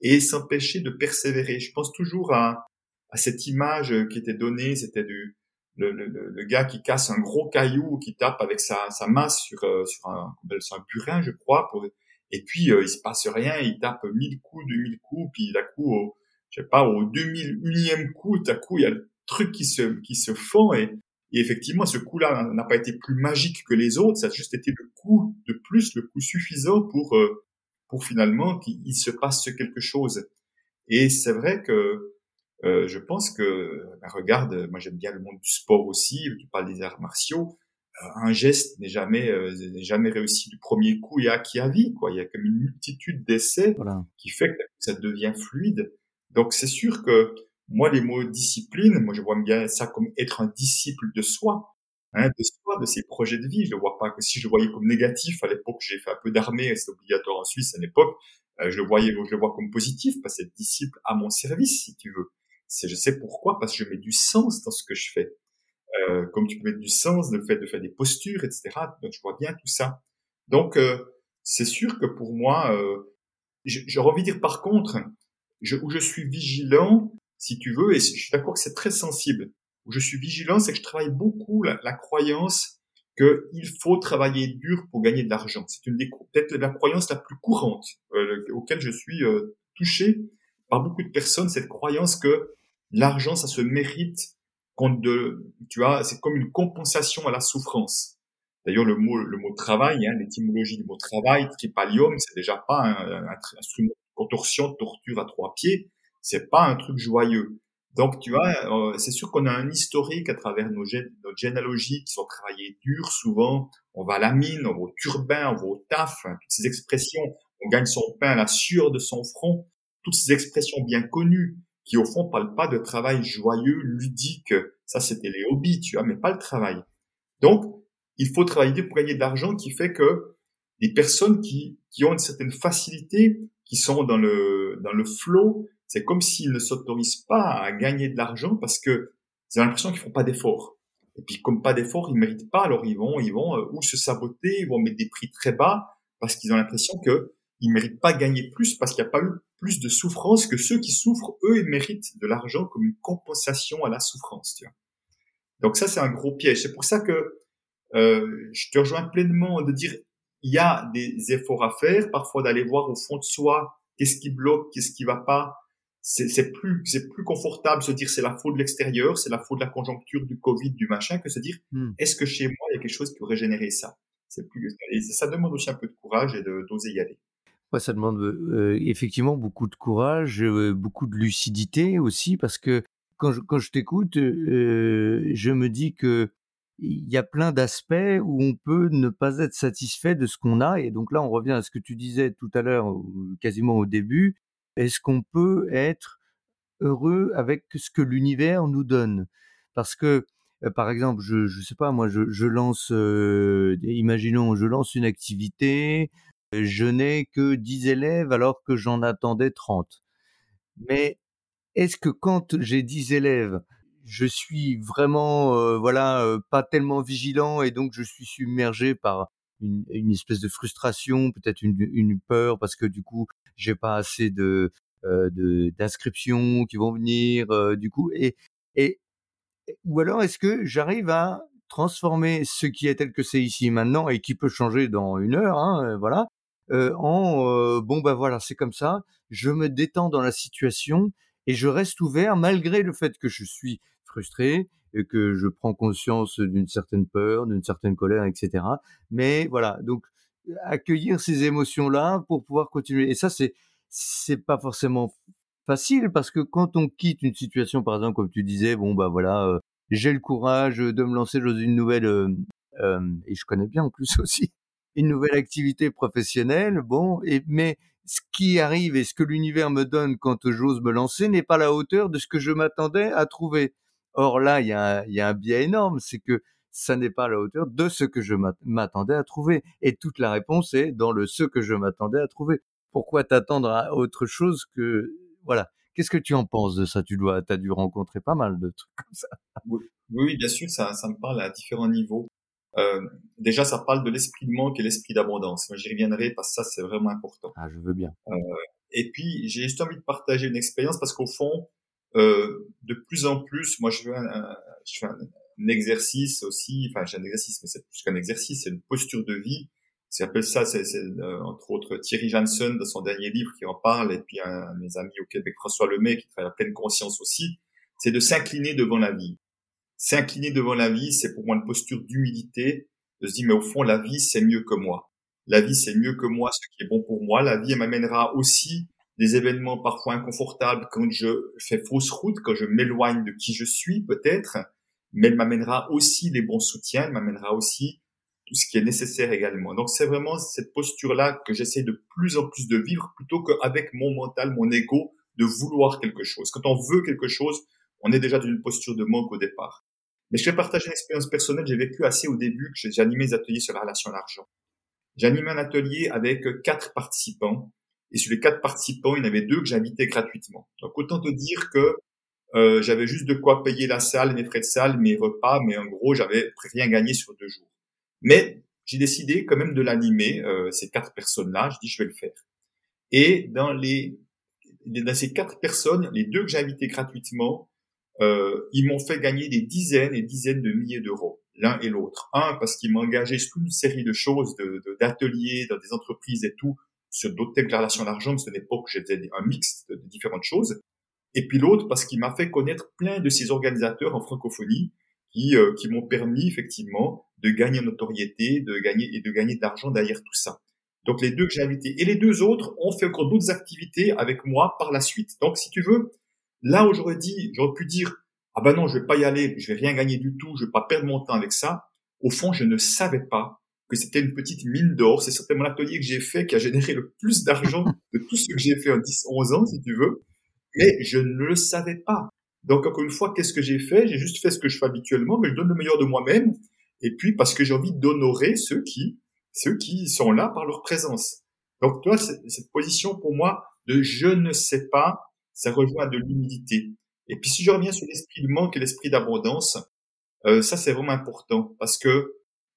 et s'empêcher de persévérer. Je pense toujours à, à cette image qui était donnée, c'était du le, le, le, gars qui casse un gros caillou, qui tape avec sa, sa masse sur, euh, sur, un, sur un burin, je crois, pour, et puis euh, il se passe rien, il tape mille coups, deux mille coups, puis d'un coup, au, je sais pas, au 2001e coup, d'un coup, il y a le truc qui se, qui se fond, et, et effectivement, ce coup-là n'a pas été plus magique que les autres, ça a juste été le coup de plus, le coup suffisant pour, euh, pour finalement qu'il se passe quelque chose. Et c'est vrai que euh, je pense que, ben regarde, moi j'aime bien le monde du sport aussi, tu parles des arts martiaux, un geste n'est jamais euh, n'est jamais réussi du premier coup et acquis à vie quoi. Il y a comme une multitude d'essais qui fait que ça devient fluide. Donc c'est sûr que moi les mots discipline moi je vois bien ça comme être un disciple de soi hein, de soi de ses projets de vie. Je le vois pas que si je le voyais comme négatif à l'époque j'ai fait un peu d'armée c'est obligatoire en Suisse à l'époque euh, je le voyais je le vois comme positif parce que c'est disciple à mon service si tu veux c'est je sais pourquoi parce que je mets du sens dans ce que je fais euh, comme tu peux mettre du sens, le fait de faire des postures, etc. Donc je vois bien tout ça. Donc euh, c'est sûr que pour moi, euh, j'aurais envie de dire par contre, je, où je suis vigilant, si tu veux, et je suis d'accord que c'est très sensible. Où je suis vigilant, c'est que je travaille beaucoup la, la croyance qu'il faut travailler dur pour gagner de l'argent. C'est une des peut-être la croyance la plus courante euh, auquel je suis euh, touché par beaucoup de personnes, cette croyance que l'argent, ça se mérite de, tu vois, c'est comme une compensation à la souffrance. D'ailleurs, le mot, le mot travail, hein, l'étymologie du mot travail, tripalium, c'est déjà pas un, instrument de contorsion, torture à trois pieds. C'est pas un truc joyeux. Donc, tu vois, euh, c'est sûr qu'on a un historique à travers nos, nos généalogies qui sont travaillées dur souvent. On va à la mine, on va au turbin, on va au taf, hein, toutes ces expressions. On gagne son pain à la sueur de son front. Toutes ces expressions bien connues qui au fond parlent pas de travail joyeux, ludique. Ça, c'était les hobbies, tu vois, mais pas le travail. Donc, il faut travailler pour gagner de l'argent qui fait que les personnes qui, qui ont une certaine facilité, qui sont dans le, dans le flow, c'est comme s'ils ne s'autorisent pas à gagner de l'argent parce que ils ont l'impression qu'ils font pas d'efforts. Et puis, comme pas d'efforts, ils méritent pas, alors ils vont, ils vont euh, ou se saboter, ils vont mettre des prix très bas parce qu'ils ont l'impression que ils méritent pas gagner plus parce qu'il n'y a pas eu plus de souffrance que ceux qui souffrent, eux, ils méritent de l'argent comme une compensation à la souffrance. Tu vois. Donc ça, c'est un gros piège. C'est pour ça que euh, je te rejoins pleinement de dire il y a des efforts à faire, parfois d'aller voir au fond de soi qu'est-ce qui bloque, qu'est-ce qui va pas. C'est plus c'est plus confortable de se dire c'est la faute de l'extérieur, c'est la faute de la conjoncture, du Covid, du machin, que se dire hmm. est-ce que chez moi il y a quelque chose qui aurait généré ça? C'est plus et ça demande aussi un peu de courage et d'oser y aller. Ouais, ça demande effectivement beaucoup de courage, beaucoup de lucidité aussi, parce que quand je, quand je t'écoute, je me dis que il y a plein d'aspects où on peut ne pas être satisfait de ce qu'on a. Et donc là, on revient à ce que tu disais tout à l'heure, quasiment au début. Est-ce qu'on peut être heureux avec ce que l'univers nous donne? Parce que, par exemple, je ne sais pas, moi, je lance, imaginons, je lance une activité, je n'ai que 10 élèves alors que j'en attendais 30. Mais est-ce que quand j'ai 10 élèves, je suis vraiment euh, voilà euh, pas tellement vigilant et donc je suis submergé par une, espèce de frustration, peut-être une, peur parce que du coup j'ai pas assez de euh, d'inscriptions qui vont venir du coup et ou alors est-ce que j'arrive à transformer ce qui est tel que c'est ici maintenant et qui peut changer dans une heure, hein, voilà, euh, en euh, bon bah voilà c'est comme ça, je me détends dans la situation et je reste ouvert malgré le fait que je suis frustré et que je prends conscience d'une certaine peur, d'une certaine colère, etc. Mais voilà donc accueillir ces émotions là pour pouvoir continuer et ça c'est c'est pas forcément facile parce que quand on quitte une situation par exemple comme tu disais bon bah voilà euh, j'ai le courage de me lancer dans une nouvelle et je connais bien en plus aussi une nouvelle activité professionnelle, bon, et, mais ce qui arrive et ce que l'univers me donne quand j'ose me lancer n'est pas à la hauteur de ce que je m'attendais à trouver. Or là, il y, a un, il y a un biais énorme, c'est que ça n'est pas à la hauteur de ce que je m'attendais à trouver. Et toute la réponse est dans le ce que je m'attendais à trouver. Pourquoi t'attendre à autre chose que voilà. Qu'est-ce que tu en penses de ça? Tu dois, as dû rencontrer pas mal de trucs comme ça. Oui, oui bien sûr, ça, ça me parle à différents niveaux. Euh, déjà, ça parle de l'esprit de manque et l'esprit d'abondance. Moi, j'y reviendrai parce que ça, c'est vraiment important. Ah, je veux bien. Euh, et puis, j'ai juste envie de partager une expérience parce qu'au fond, euh, de plus en plus, moi, je fais un, je fais un, exercice aussi. Enfin, j'ai un exercice, mais c'est plus qu'un exercice, c'est une posture de vie. C'est ça, c'est euh, entre autres Thierry Janssen dans son dernier livre qui en parle, et puis un, mes amis au Québec, François Lemay, qui travaille à pleine conscience aussi. C'est de s'incliner devant la vie s'incliner devant la vie, c'est pour moi une posture d'humilité, de se dire, mais au fond, la vie, c'est mieux que moi. La vie, c'est mieux que moi, ce qui est bon pour moi. La vie, elle m'amènera aussi des événements parfois inconfortables quand je fais fausse route, quand je m'éloigne de qui je suis, peut-être. mais elle m'amènera aussi les bons soutiens, elle m'amènera aussi tout ce qui est nécessaire également. Donc c'est vraiment cette posture-là que j'essaie de plus en plus de vivre plutôt qu'avec mon mental, mon ego, de vouloir quelque chose. Quand on veut quelque chose, on est déjà dans une posture de manque au départ. Mais je vais partager une expérience personnelle. J'ai vécu assez au début que animé des ateliers sur la relation à l'argent. Animé un atelier avec quatre participants. Et sur les quatre participants, il y en avait deux que j'invitais gratuitement. Donc autant te dire que euh, j'avais juste de quoi payer la salle, mes frais de salle, mes repas, mais en gros, j'avais rien gagné sur deux jours. Mais j'ai décidé quand même de l'animer, euh, ces quatre personnes-là. Je dis, je vais le faire. Et dans les dans ces quatre personnes, les deux que j'ai invités gratuitement, euh, ils m'ont fait gagner des dizaines et dizaines de milliers d'euros, l'un et l'autre. Un, parce qu'ils engagé sur une série de choses, d'ateliers, de, dans des entreprises et tout, sur d'autres déclarations d'argent, parce qu'à l'époque, j'étais un mix de, différentes choses. Et puis l'autre, parce qu'il m'a fait connaître plein de ces organisateurs en francophonie qui, euh, qui m'ont permis effectivement de gagner en notoriété, de gagner et de gagner de l'argent derrière tout ça. Donc les deux que j'ai invités et les deux autres ont fait encore d'autres activités avec moi par la suite. Donc si tu veux, là où j'aurais dit, j'aurais pu dire ah ben non, je vais pas y aller, je vais rien gagner du tout, je vais pas perdre mon temps avec ça. Au fond, je ne savais pas que c'était une petite mine d'or. C'est certainement l'atelier que j'ai fait qui a généré le plus d'argent de tout ce que j'ai fait en 10, 11 ans, si tu veux. Mais je ne le savais pas. Donc, encore une fois, qu'est-ce que j'ai fait? J'ai juste fait ce que je fais habituellement, mais je donne le meilleur de moi-même. Et puis, parce que j'ai envie d'honorer ceux qui, ceux qui sont là par leur présence. Donc, toi, cette position pour moi de je ne sais pas, ça rejoint de l'humilité. Et puis, si je reviens sur l'esprit de manque et l'esprit d'abondance, euh, ça, c'est vraiment important parce que,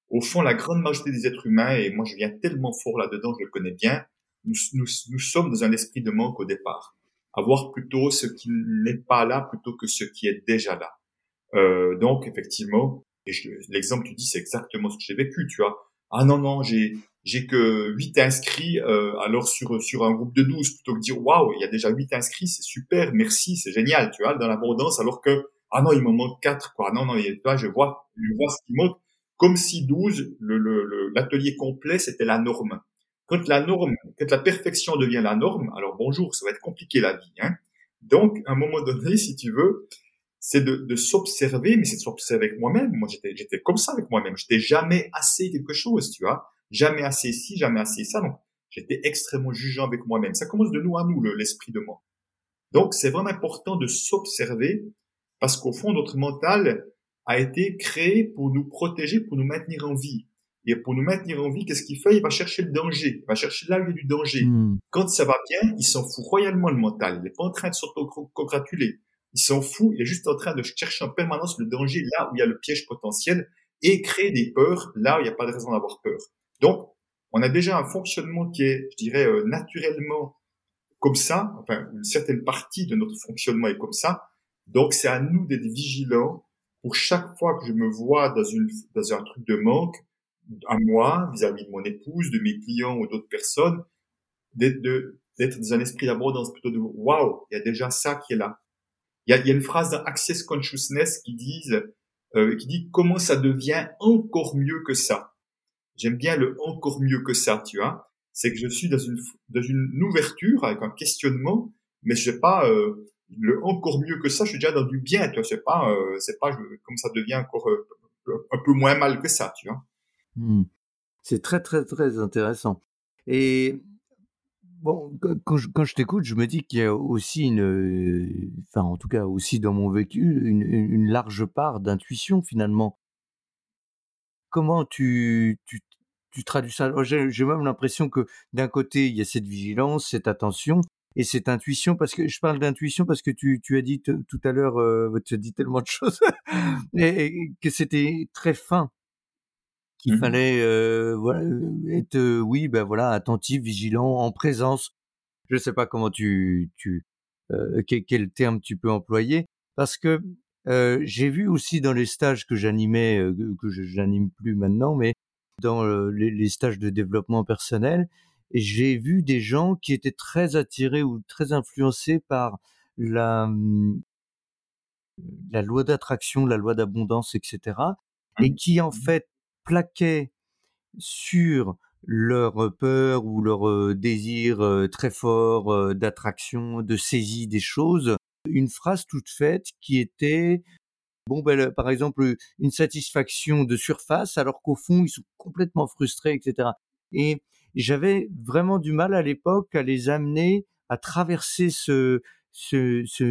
au fond, la grande majorité des êtres humains, et moi, je viens tellement fort là-dedans, je le connais bien, nous, nous, nous sommes dans un esprit de manque au départ. Avoir plutôt ce qui n'est pas là plutôt que ce qui est déjà là. Euh, donc, effectivement, l'exemple tu dis, c'est exactement ce que j'ai vécu, tu vois ah non non j'ai j'ai que 8 inscrits euh, alors sur sur un groupe de 12 plutôt que dire waouh il y a déjà 8 inscrits c'est super merci c'est génial tu vois dans l'abondance alors que ah non il m'en manque 4 quoi non non tu vois je vois je vois ce qui manque comme si 12 le l'atelier le, complet c'était la norme quand la norme quand la perfection devient la norme alors bonjour ça va être compliqué la vie hein donc à un moment donné si tu veux c'est de, de s'observer, mais c'est de s'observer avec moi-même. Moi, j'étais, j'étais comme ça avec moi-même. J'étais jamais assez quelque chose, tu vois. Jamais assez ci, jamais assez ça. Donc, j'étais extrêmement jugeant avec moi-même. Ça commence de nous à nous, l'esprit de moi. Donc, c'est vraiment important de s'observer parce qu'au fond, notre mental a été créé pour nous protéger, pour nous maintenir en vie. Et pour nous maintenir en vie, qu'est-ce qu'il fait? Il va chercher le danger. Il va chercher là où il y a du danger. Hmm. Quand ça va bien, il s'en fout royalement le mental. Il n'est pas en train de s'auto-congratuler il s'en fout, il est juste en train de chercher en permanence le danger là où il y a le piège potentiel et créer des peurs là où il n'y a pas de raison d'avoir peur. Donc, on a déjà un fonctionnement qui est, je dirais, euh, naturellement comme ça, enfin, une certaine partie de notre fonctionnement est comme ça. Donc, c'est à nous d'être vigilants pour chaque fois que je me vois dans une, dans un truc de manque, à moi, vis-à-vis de mon épouse, de mes clients ou d'autres personnes, d'être, dans un esprit d'abondance plutôt de waouh, il y a déjà ça qui est là. Il y a, une phrase dans Consciousness qui dit, euh, qui dit comment ça devient encore mieux que ça? J'aime bien le encore mieux que ça, tu vois. C'est que je suis dans une dans une ouverture avec un questionnement, mais je sais pas euh, le encore mieux que ça. Je suis déjà dans du bien, tu vois. C'est pas euh, c'est pas comme ça devient encore euh, un peu moins mal que ça, tu vois. Hmm. C'est très très très intéressant. Et Bon, quand je, quand je t'écoute, je me dis qu'il y a aussi une, enfin en tout cas aussi dans mon vécu, une, une large part d'intuition finalement. Comment tu, tu, tu traduis ça? J'ai même l'impression que d'un côté, il y a cette vigilance, cette attention et cette intuition, parce que je parle d'intuition parce que tu, tu as dit tout à l'heure, euh, tu as dit tellement de choses, et que c'était très fin qu'il mmh fallait euh, voilà, être, euh, oui, ben voilà, attentif, vigilant, en présence. Je ne sais pas comment tu, tu euh, quel, terme tu peux employer, parce que euh, j'ai vu aussi dans les stages que j'animais, que j'anime plus maintenant, mais dans les, les, stages de développement personnel, j'ai vu des gens qui étaient très attirés ou très influencés par la, la loi d'attraction, la loi d'abondance, etc. Et mmh. qui en mmh fait plaquaient sur leur peur ou leur désir très fort d'attraction, de saisie des choses, une phrase toute faite qui était bon, ben, par exemple, une satisfaction de surface, alors qu'au fond, ils sont complètement frustrés, etc. Et j'avais vraiment du mal à l'époque à les amener à traverser ce, ce, ce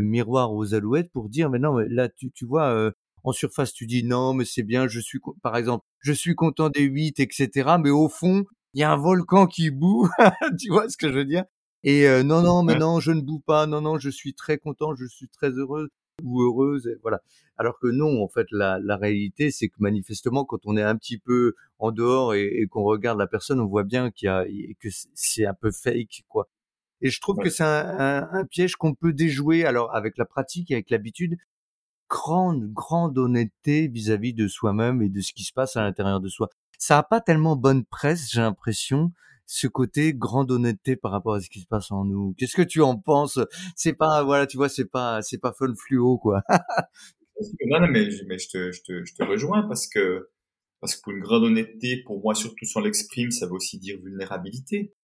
miroir aux alouettes pour dire, mais non, là, tu, tu vois, euh, en surface, tu dis non, mais c'est bien, je suis, par exemple, je suis content des 8, etc. Mais au fond, il y a un volcan qui boue, tu vois ce que je veux dire? Et euh, non, non, mais non, je ne boue pas, non, non, je suis très content, je suis très heureux ou heureuse, et voilà. Alors que non, en fait, la, la réalité, c'est que manifestement, quand on est un petit peu en dehors et, et qu'on regarde la personne, on voit bien qu'il y a que c'est un peu fake, quoi. Et je trouve que c'est un, un, un, piège qu'on peut déjouer, alors avec la pratique et avec l'habitude, grande, grande honnêteté vis-à-vis de soi-même et de ce qui se passe à l'intérieur de soi. Ça a pas tellement bonne presse, j'ai l'impression, ce côté grande honnêteté par rapport à ce qui se passe en nous? Qu'est-ce que tu en penses? C'est pas, voilà, tu vois, c'est pas, c'est pas fun fluo, quoi. non, non, mais, je, te, je, te, je te rejoins parce que, parce que pour une grande honnêteté, pour moi, surtout si l'exprime, ça veut aussi dire vulnérabilité.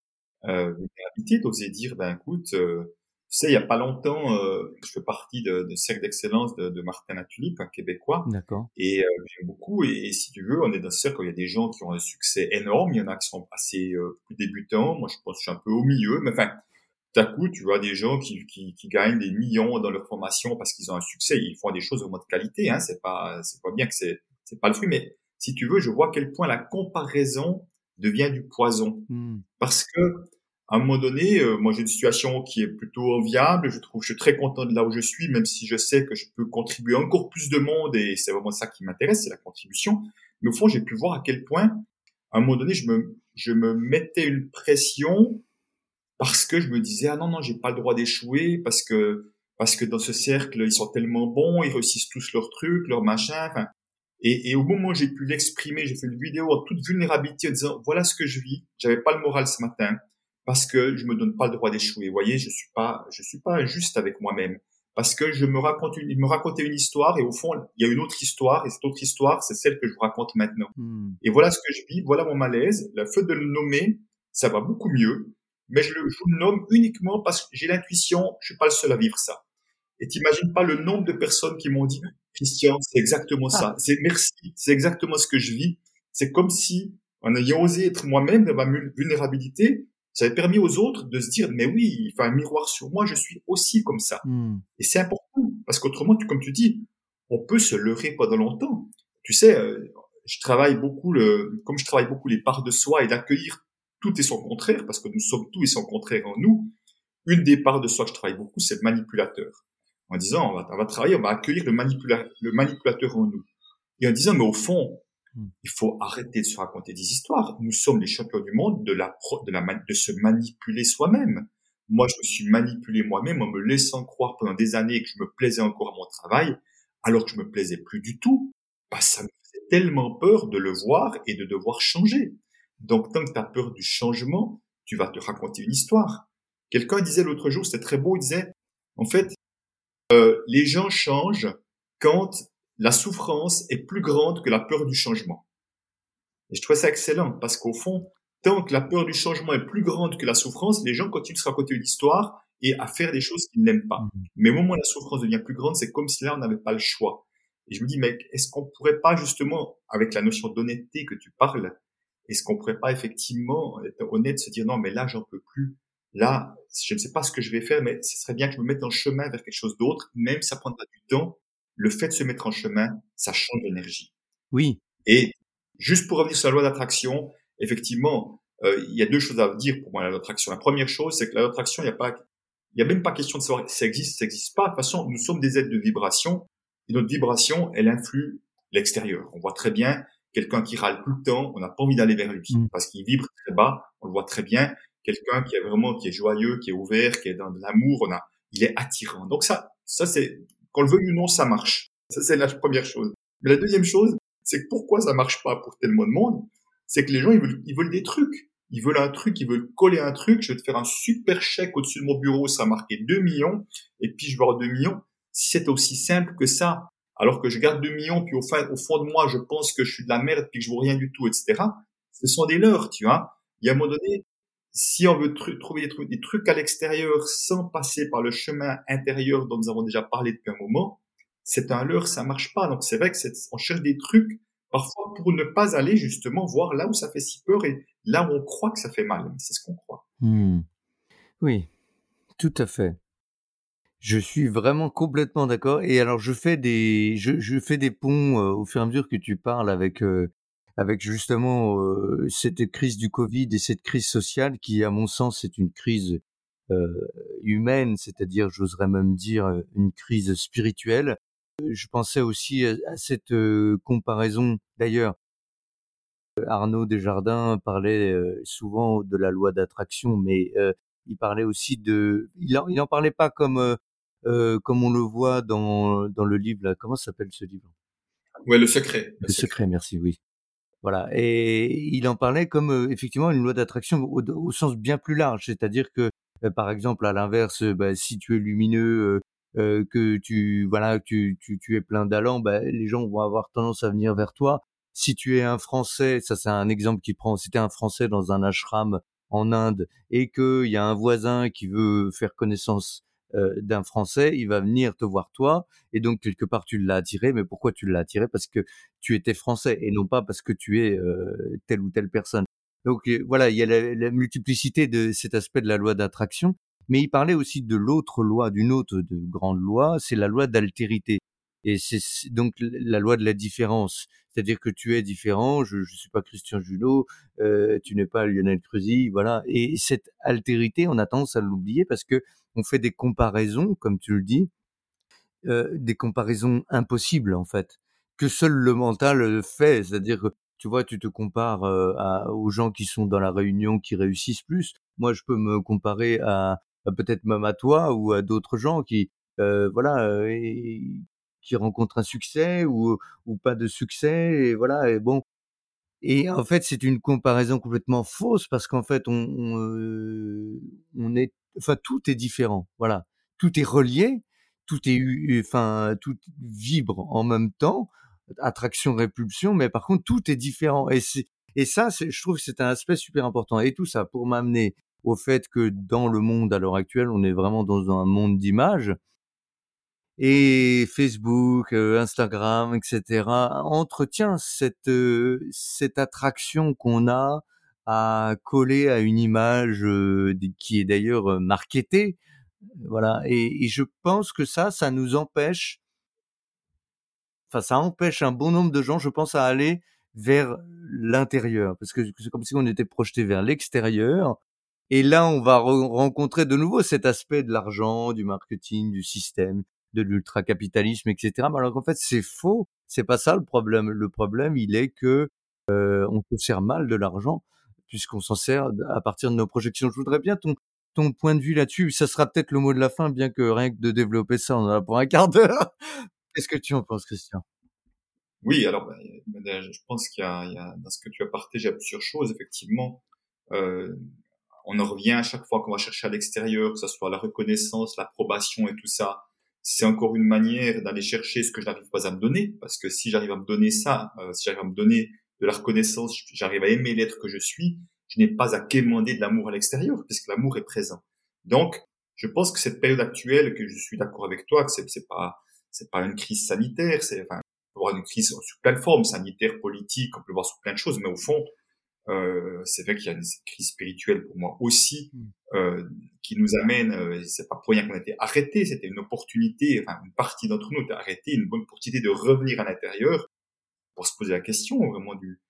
Euh, vulnérabilité, d'oser dire, ben écoute, euh, tu sais, il y a pas longtemps, euh, je fais partie de, de cercle d'excellence de, de Martin Latulippe, un Québécois. D'accord. Et euh, j'aime beaucoup. Et, si tu veux, on est dans ce cercle où il y a des gens qui ont un succès énorme. Il y en a qui sont assez euh, plus débutants. Moi, je pense que je suis un peu au milieu. Mais enfin, tout à coup, tu vois des gens qui, qui, qui gagnent des millions dans leur formation parce qu'ils ont un succès. Ils font des choses au moins de qualité. Hein. C'est pas, c'est pas bien que c'est, c'est pas le fruit. Mais si tu veux, je vois à quel point la comparaison devient du poison. Hmm. Parce que à un moment donné, euh, moi j'ai une situation qui est plutôt enviable. Je trouve, je suis très content de là où je suis, même si je sais que je peux contribuer encore plus de monde et c'est vraiment ça qui m'intéresse, c'est la contribution. Mais au fond, j'ai pu voir à quel point, à un moment donné, je me, je me mettais une pression parce que je me disais ah non non, j'ai pas le droit d'échouer parce que parce que dans ce cercle ils sont tellement bons, ils réussissent tous leurs trucs, leurs machins. Enfin, et, et, au moment où j'ai pu l'exprimer, j'ai fait une vidéo en toute vulnérabilité en disant voilà ce que je vis. J'avais pas le moral ce matin parce que je me donne pas le droit d'échouer. Vous voyez, je suis pas, je suis pas injuste avec moi-même parce que je me raconte une, il me racontait une histoire et au fond, il y a une autre histoire et cette autre histoire, c'est celle que je vous raconte maintenant. Hmm. Et voilà ce que je vis, voilà mon malaise. Le fait de le nommer, ça va beaucoup mieux, mais je le, je le nomme uniquement parce que j'ai l'intuition, je suis pas le seul à vivre ça. Et t'imagines pas le nombre de personnes qui m'ont dit, Christian, c'est exactement ça. Ah. C'est merci, c'est exactement ce que je vis. C'est comme si, en ayant osé être moi-même dans ma vulnérabilité, ça avait permis aux autres de se dire, mais oui, il fait un miroir sur moi, je suis aussi comme ça. Hmm. Et c'est important, parce qu'autrement, comme tu dis, on peut se leurrer pendant longtemps. Tu sais, euh, je travaille beaucoup le, comme je travaille beaucoup les parts de soi et d'accueillir tout et son contraire, parce que nous sommes tout et son contraire en nous. Une des parts de soi que je travaille beaucoup, c'est le manipulateur. En disant, on va, on va travailler, on va accueillir le, manipula le manipulateur en nous. Et en disant, mais au fond. Il faut arrêter de se raconter des histoires. Nous sommes les champions du monde de la, de la, de se manipuler soi-même. Moi, je me suis manipulé moi-même en me laissant croire pendant des années que je me plaisais encore à mon travail, alors que je me plaisais plus du tout. Bah, ça me faisait tellement peur de le voir et de devoir changer. Donc, tant que tu as peur du changement, tu vas te raconter une histoire. Quelqu'un disait l'autre jour, c'était très beau, il disait, en fait, euh, les gens changent quand la souffrance est plus grande que la peur du changement. Et je trouve ça excellent parce qu'au fond, tant que la peur du changement est plus grande que la souffrance, les gens continuent de se raconter une histoire et à faire des choses qu'ils n'aiment pas. Mhm. Mais au moment où la souffrance devient plus grande, c'est comme si là, on n'avait pas le choix. Et je me dis, mec, est-ce qu'on pourrait pas justement, avec la notion d'honnêteté que tu parles, est-ce qu'on pourrait pas effectivement être honnête, se dire non, mais là, j'en peux plus. Là, je ne sais pas ce que je vais faire, mais ce serait bien que je me mette en chemin vers quelque chose d'autre, même si ça prendra du temps le fait de se mettre en chemin, ça change l'énergie. Oui. Et juste pour revenir sur la loi d'attraction, effectivement, euh, il y a deux choses à dire pour moi la loi d'attraction. La première chose, c'est que la loi d'attraction, il n'y a pas, il y a même pas question de savoir si ça existe, ça n'existe pas. De toute façon, nous sommes des êtres de vibration et notre vibration, elle influe l'extérieur. On voit très bien quelqu'un qui râle tout le temps, on n'a pas envie d'aller vers lui mm. parce qu'il vibre très bas. On le voit très bien. Quelqu'un qui est vraiment, qui est joyeux, qui est ouvert, qui est dans de l'amour, on a, il est attirant. Donc ça, ça c'est qu'on le veuille ou non, ça marche. Ça, c'est la première chose. Mais la deuxième chose, c'est que pourquoi ça marche pas pour tellement de monde, c'est que les gens, ils veulent, ils veulent des trucs. Ils veulent un truc, ils veulent coller un truc. Je vais te faire un super chèque au-dessus de mon bureau, ça a marqué 2 millions, et puis je vais avoir 2 millions. Si c'est aussi simple que ça, alors que je garde 2 millions, puis au, fin, au fond de moi, je pense que je suis de la merde, puis que je vaux rien du tout, etc. Ce sont des leurs, tu vois. Il y a un moment donné, si on veut trouver des trucs, à l'extérieur sans passer par le chemin intérieur dont nous avons déjà parlé depuis un moment, c'est un leurre, ça marche pas. Donc c'est vrai que on cherche des trucs parfois pour ne pas aller justement voir là où ça fait si peur et là où on croit que ça fait mal. C'est ce qu'on croit. Mmh. Oui, tout à fait. Je suis vraiment complètement d'accord. Et alors, je fais des, je, je fais des ponts euh, au fur et à mesure que tu parles avec, euh, avec justement euh, cette crise du Covid et cette crise sociale qui, à mon sens, est une crise humaine, c'est-à-dire, j'oserais même dire, une crise spirituelle. Je pensais aussi à, cette comparaison. D'ailleurs, Arnaud Desjardins parlait souvent de la loi d'attraction, mais il parlait aussi de, il en, il en parlait pas comme euh, comme on le voit dans dans le livre là. Comment s'appelle ce livre? Ouais, le secret. Le, secret. merci, oui. Voilà, et il en parlait comme effectivement une loi d'attraction au, sens bien plus large, c'est-à-dire que par exemple à l'inverse, bah, si tu es lumineux, que tu voilà, tu, tu, tu es plein d'allant, bah, les gens vont avoir tendance à venir vers toi. Si tu es un Français, ça c'est un exemple qui prend, si tu es un Français dans un ashram en Inde et qu'il y a un voisin qui veut faire connaissance euh, d'un Français, il va venir te voir toi, et donc quelque part tu l'as attiré, mais pourquoi tu l'as attiré? Parce que tu étais Français, et non pas parce que tu es euh, telle ou telle personne. Donc euh, voilà, il y a la, multiplicité de cet aspect de la loi d'attraction, mais il parlait aussi de l'autre loi, d'une autre de grande loi, c'est la loi d'altérité. Et c'est donc la loi de la différence. C'est-à-dire que tu es différent, je ne suis pas Christian Junot, euh, tu n'es pas Lionel Creuzy, voilà. Et cette altérité, on a tendance à l'oublier parce que on fait des comparaisons, comme tu le dis, euh, des comparaisons impossibles en fait, que seul le mental fait. C'est-à-dire que tu vois, tu te compares euh, aux gens qui sont dans la réunion qui réussissent plus. Moi, je peux me comparer à, peut-être même à toi ou à d'autres gens qui, voilà, qui rencontrent un succès ou, ou pas de succès. Et voilà. Et bon. Et en fait, c'est une comparaison complètement fausse parce qu'en fait, on, on, est, enfin, tout est différent. Voilà. Tout est relié. Tout est, enfin, tout vibre en même temps. Attraction, répulsion. Mais par contre, tout est différent. Et c'est, et ça, je trouve que c'est un aspect super important. Et tout ça pour m'amener au fait que dans le monde à l'heure actuelle, on est vraiment dans un monde d'images et Facebook, euh, Instagram, etc. entretient cette euh, cette attraction qu'on a à coller à une image euh, qui est d'ailleurs marketée, voilà. Et, et, je pense que ça, ça nous empêche, enfin ça empêche un bon nombre de gens, je pense, à aller vers l'intérieur, parce que c'est comme si on était projeté vers l'extérieur. Et là, on va rencontrer de nouveau cet aspect de l'argent, du marketing, du système, de l'ultracapitalisme, etc. Alors qu'en fait, c'est faux. C'est pas ça le problème. Le problème, il est que euh, on se sert mal de l'argent puisqu'on s'en sert à partir de nos projections. Je voudrais bien ton ton point de vue là-dessus. Ça sera peut-être le mot de la fin, bien que rien que de développer ça, on en a pour un quart d'heure. Qu'est-ce que tu en penses, Christian? Oui, alors ben, je pense qu'il y, a dans ce que tu as partagé plusieurs choses. Effectivement, euh, on en revient à chaque fois qu'on va chercher à l'extérieur, que ce soit la reconnaissance, l'approbation et tout ça c'est encore une manière d'aller chercher ce que je n'arrive pas à me donner, parce que si j'arrive à me donner ça, euh, si j'arrive à me donner de la reconnaissance, j'arrive à aimer l'être que je suis, je n'ai pas à quémander de l'amour à l'extérieur, puisque l'amour est présent. Donc, je pense que cette période actuelle, que je suis d'accord avec toi, que c'est, pas, c'est pas une crise sanitaire, c'est, enfin, on peut voir une crise sous plein de formes, sanitaire, politique, on peut voir sous plein de choses, mais au fond, euh, c'est vrai qu'il y a une crise spirituelle pour moi aussi mm. euh, qui nous amène. Euh, c'est pas pour rien qu'on a été arrêté. C'était une opportunité. Enfin, une partie d'entre nous était arrêté, une bonne opportunité de revenir à l'intérieur pour se poser la question vraiment du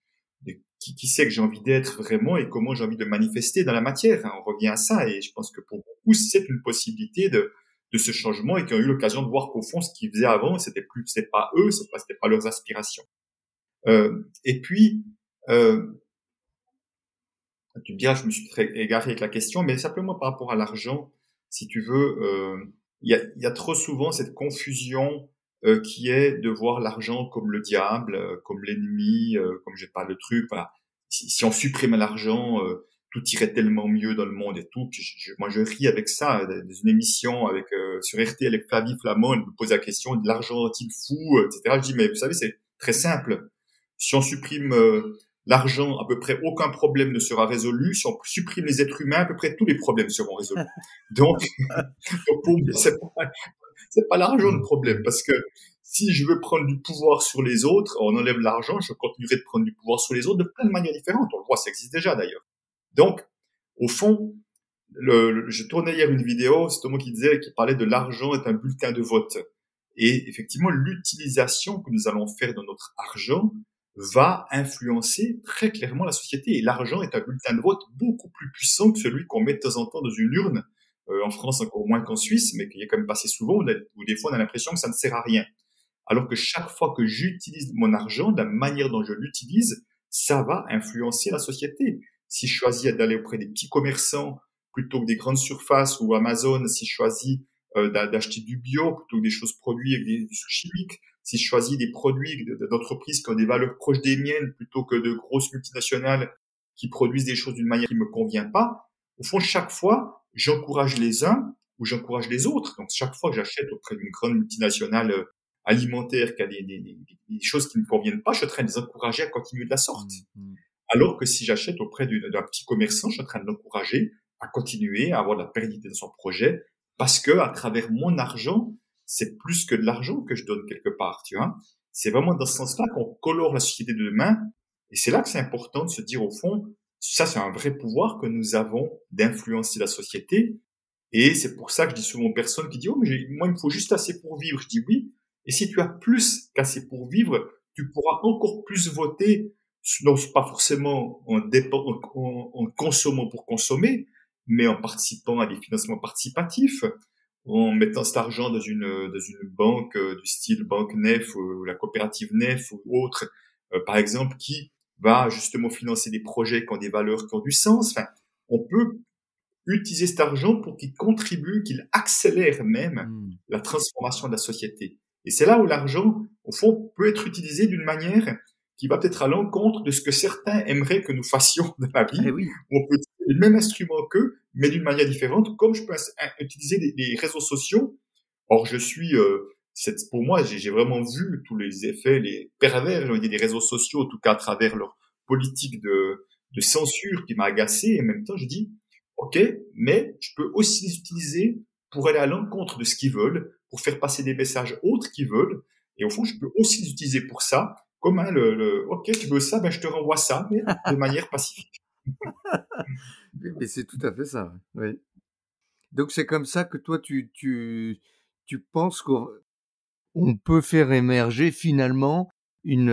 de qui, qui c'est que j'ai envie d'être vraiment et comment j'ai envie de manifester dans la matière. Hein. On revient à ça et je pense que pour beaucoup c'est une possibilité de de ce changement et qui ont eu l'occasion de voir qu'au fond ce qu'ils faisaient avant c'était plus c'était pas eux, c'était pas, pas leurs aspirations. Euh, et puis euh, me diras, je me suis très égaré avec la question, mais simplement par rapport à l'argent, si tu veux, euh, il y, a, y, a, trop souvent cette confusion euh, qui est de voir l'argent comme le diable, euh, comme l'ennemi, euh, comme je parle de truc. Voilà. Si, si on supprimait l'argent, tout irait tellement mieux dans le monde et tout. moi, je ris avec ça. Dans une émission avec sur RTL avec Flavie Flamand, elle me pose la question de l'argent est-il fou, etc. Je dis mais vous savez, c'est très simple. Si on supprime l'argent, à peu près aucun problème ne sera résolu. Si on supprime les êtres humains, à peu près tous les problèmes seront résolus. Donc, pour moi, c'est pas, l'argent le problème, parce que si je veux prendre du pouvoir sur les autres, on enlève l'argent, je continuerai de prendre du pouvoir sur les autres de plein de manières différentes. On le voit, ça existe déjà d'ailleurs. Donc, au fond, le, je tournais hier une vidéo, c'est Thomas qui disait, qui parlait de l'argent est un bulletin de vote. Et effectivement, l'utilisation que nous allons faire de notre argent va influencer très clairement la société. Et l'argent est un bulletin de vote beaucoup plus puissant que celui qu'on met de temps en temps dans une urne, euh, en France encore moins qu'en Suisse, mais qui est quand même passé souvent, où des fois on a l'impression que ça ne sert à rien. Alors que chaque fois que j'utilise mon argent, la manière dont je l'utilise, ça va influencer la société. Si je choisis d'aller auprès des petits commerçants plutôt que des grandes surfaces ou Amazon, si je choisis euh, d'acheter du bio plutôt que des choses produites avec des, chimiques, si je choisis des produits d'entreprises qui ont des valeurs proches des miennes plutôt que de grosses multinationales qui produisent des choses d'une manière qui me convient pas, au fond, chaque fois, j'encourage les uns ou j'encourage les autres. Donc, chaque fois que j'achète auprès d'une grande multinationale euh, alimentaire qui a des, des, des, choses qui ne me conviennent pas, je suis en train de les encourager à continuer de la sorte. Mmh, mmh. Alors que si j'achète auprès d'un petit commerçant, je suis en train de l'encourager à continuer, à avoir de la pérennité dans son projet, parce que à travers mon argent, c'est plus que de l'argent que je donne quelque part, tu vois. C'est vraiment dans ce sens-là qu'on colore la société de demain, et c'est là que c'est important de se dire au fond, ça c'est un vrai pouvoir que nous avons d'influencer la société, et c'est pour ça que je dis souvent aux personnes qui disent oh mais moi il me faut juste assez pour vivre, je dis oui, et si tu as plus qu'assez pour vivre, tu pourras encore plus voter, non pas forcément en, en, en consommant pour consommer, mais en participant à des financements participatifs, en mettant cet argent dans une, dans une banque euh, du style Banque Nef ou la coopérative Nef ou autre, euh, par exemple, qui va justement financer des projets qui ont des valeurs qui ont du sens. Enfin, on peut utiliser cet argent pour qu'il contribue, qu'il accélère même mmh. la transformation de la société. Et c'est là où l'argent, au fond, peut être utilisé d'une manière qui va peut-être à l'encontre de ce que certains aimeraient que nous fassions dans la vie. Eh oui. On peut utiliser le même instrument qu'eux, mais d'une manière différente, comme je peux utiliser les, réseaux sociaux. Or, je suis, euh, pour moi, j'ai vraiment vu tous les effets, les pervers, des réseaux sociaux, en tout cas à travers leur politique de, de censure qui m'a agacé, et en même temps, je dis, OK, mais je peux aussi les utiliser pour aller à l'encontre de ce qu'ils veulent, pour faire passer des messages autres qu'ils veulent, et au fond, je peux aussi les utiliser pour ça, comme hein, le, OK, tu veux ça, ben je te renvoie ça, mais de manière pacifique. mais c'est tout à fait ça. Donc c'est comme ça que toi tu tu tu penses qu'on peut faire émerger finalement une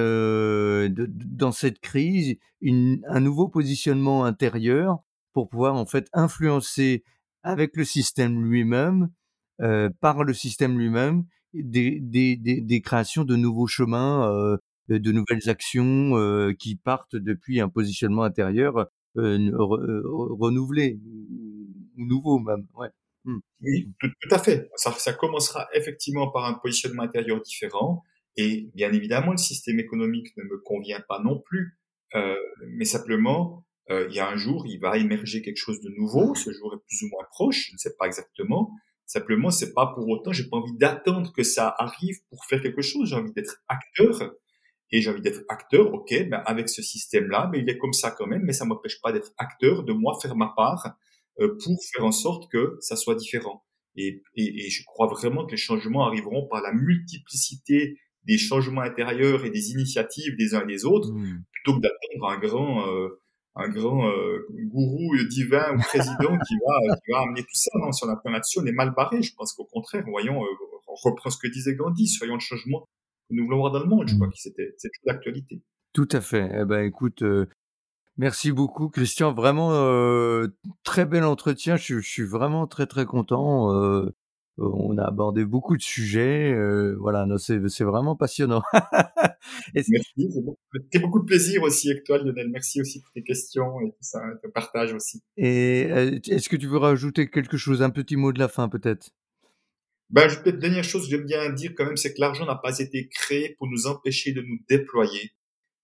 dans cette crise une, un nouveau positionnement intérieur pour pouvoir en fait influencer avec le système lui-même par le système lui-même des, des, des, créations de nouveaux chemins de nouvelles actions qui partent depuis un positionnement intérieur euh, renouvelé ou nouveau même. Ouais. Mmh. Oui, tout, tout, à fait. Ça, ça, commencera effectivement par un positionnement intérieur différent. Et bien évidemment, le système économique ne me convient pas non plus. Euh, mais simplement, euh, il y a un jour, il va émerger quelque chose de nouveau. Ce jour est plus ou moins proche, je ne sais pas exactement. Simplement, c'est pas pour autant, j'ai pas envie d'attendre que ça arrive pour faire quelque chose. J'ai envie d'être acteur et j'ai envie d'être acteur, ok, ben avec ce système-là, mais il est comme ça quand même, mais ça m'empêche pas d'être acteur, de moi faire ma part euh, pour faire en sorte que ça soit différent. Et, et, et, je crois vraiment que les changements arriveront par la multiplicité des changements intérieurs et des initiatives des uns et des autres, mmh. plutôt que d'attendre un grand euh, un grand euh, gourou divin ou président qui va qui va amener tout ça. Non, si on a plein là-dessus, on est mal barré. Je pense qu'au contraire, voyons, on reprend ce que disait Gandhi, soyons le changement nous voulons voir dans le monde. Je crois mmh. que c'était c'est l'actualité. Tout à fait. Eh ben, écoute, euh, merci beaucoup, Christian. Vraiment euh, très bel entretien. Je, je, suis vraiment très très content. Euh, on a abordé beaucoup de sujets. Voilà, c'est c'est vraiment passionnant. merci. C'est beaucoup, de plaisir aussi avec toi, Lionel. Merci aussi pour tes questions et tout ça, ton partage aussi. Et est-ce que tu veux rajouter quelque chose, un petit mot de la fin peut-être? Ben, je, peut-être dernière chose que j'aime bien dire quand même, c'est que l'argent n'a pas été créé pour nous empêcher de nous déployer.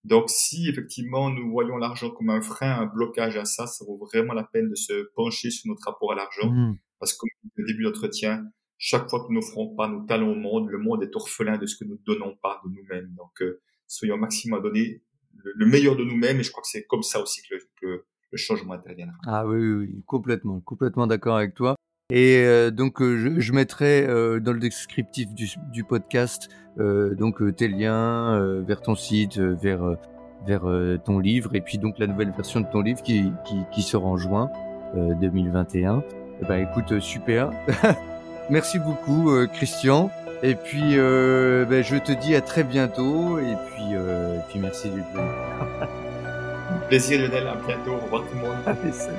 Donc, si effectivement nous voyons l'argent comme un frein, un blocage à ça, ça vaut vraiment la peine de se pencher sur notre rapport à l'argent. Mmh. Parce que, comme au début d'entretien, chaque fois que nous n'offrons pas nos talents au monde, le monde est orphelin de ce que nous ne donnons pas de nous-mêmes. Donc, euh, soyons maximum à donner le, meilleur de nous-mêmes. Et je crois que c'est comme ça aussi que le, que le changement interviendra. Ah oui, oui, oui, complètement, complètement d'accord avec toi. Et euh, donc je, je, mettrai dans le descriptif du, du podcast donc tes liens vers ton site, vers vers ton livre et puis donc la nouvelle version de ton livre qui qui, qui sera en juin 2021. Eh ben écoute super. Merci beaucoup Christian. Et puis, euh, ben, je te dis à très bientôt. Et puis, euh, et puis merci du Plaisir Lionel, à bientôt. Au revoir tout le monde. Allez, salut.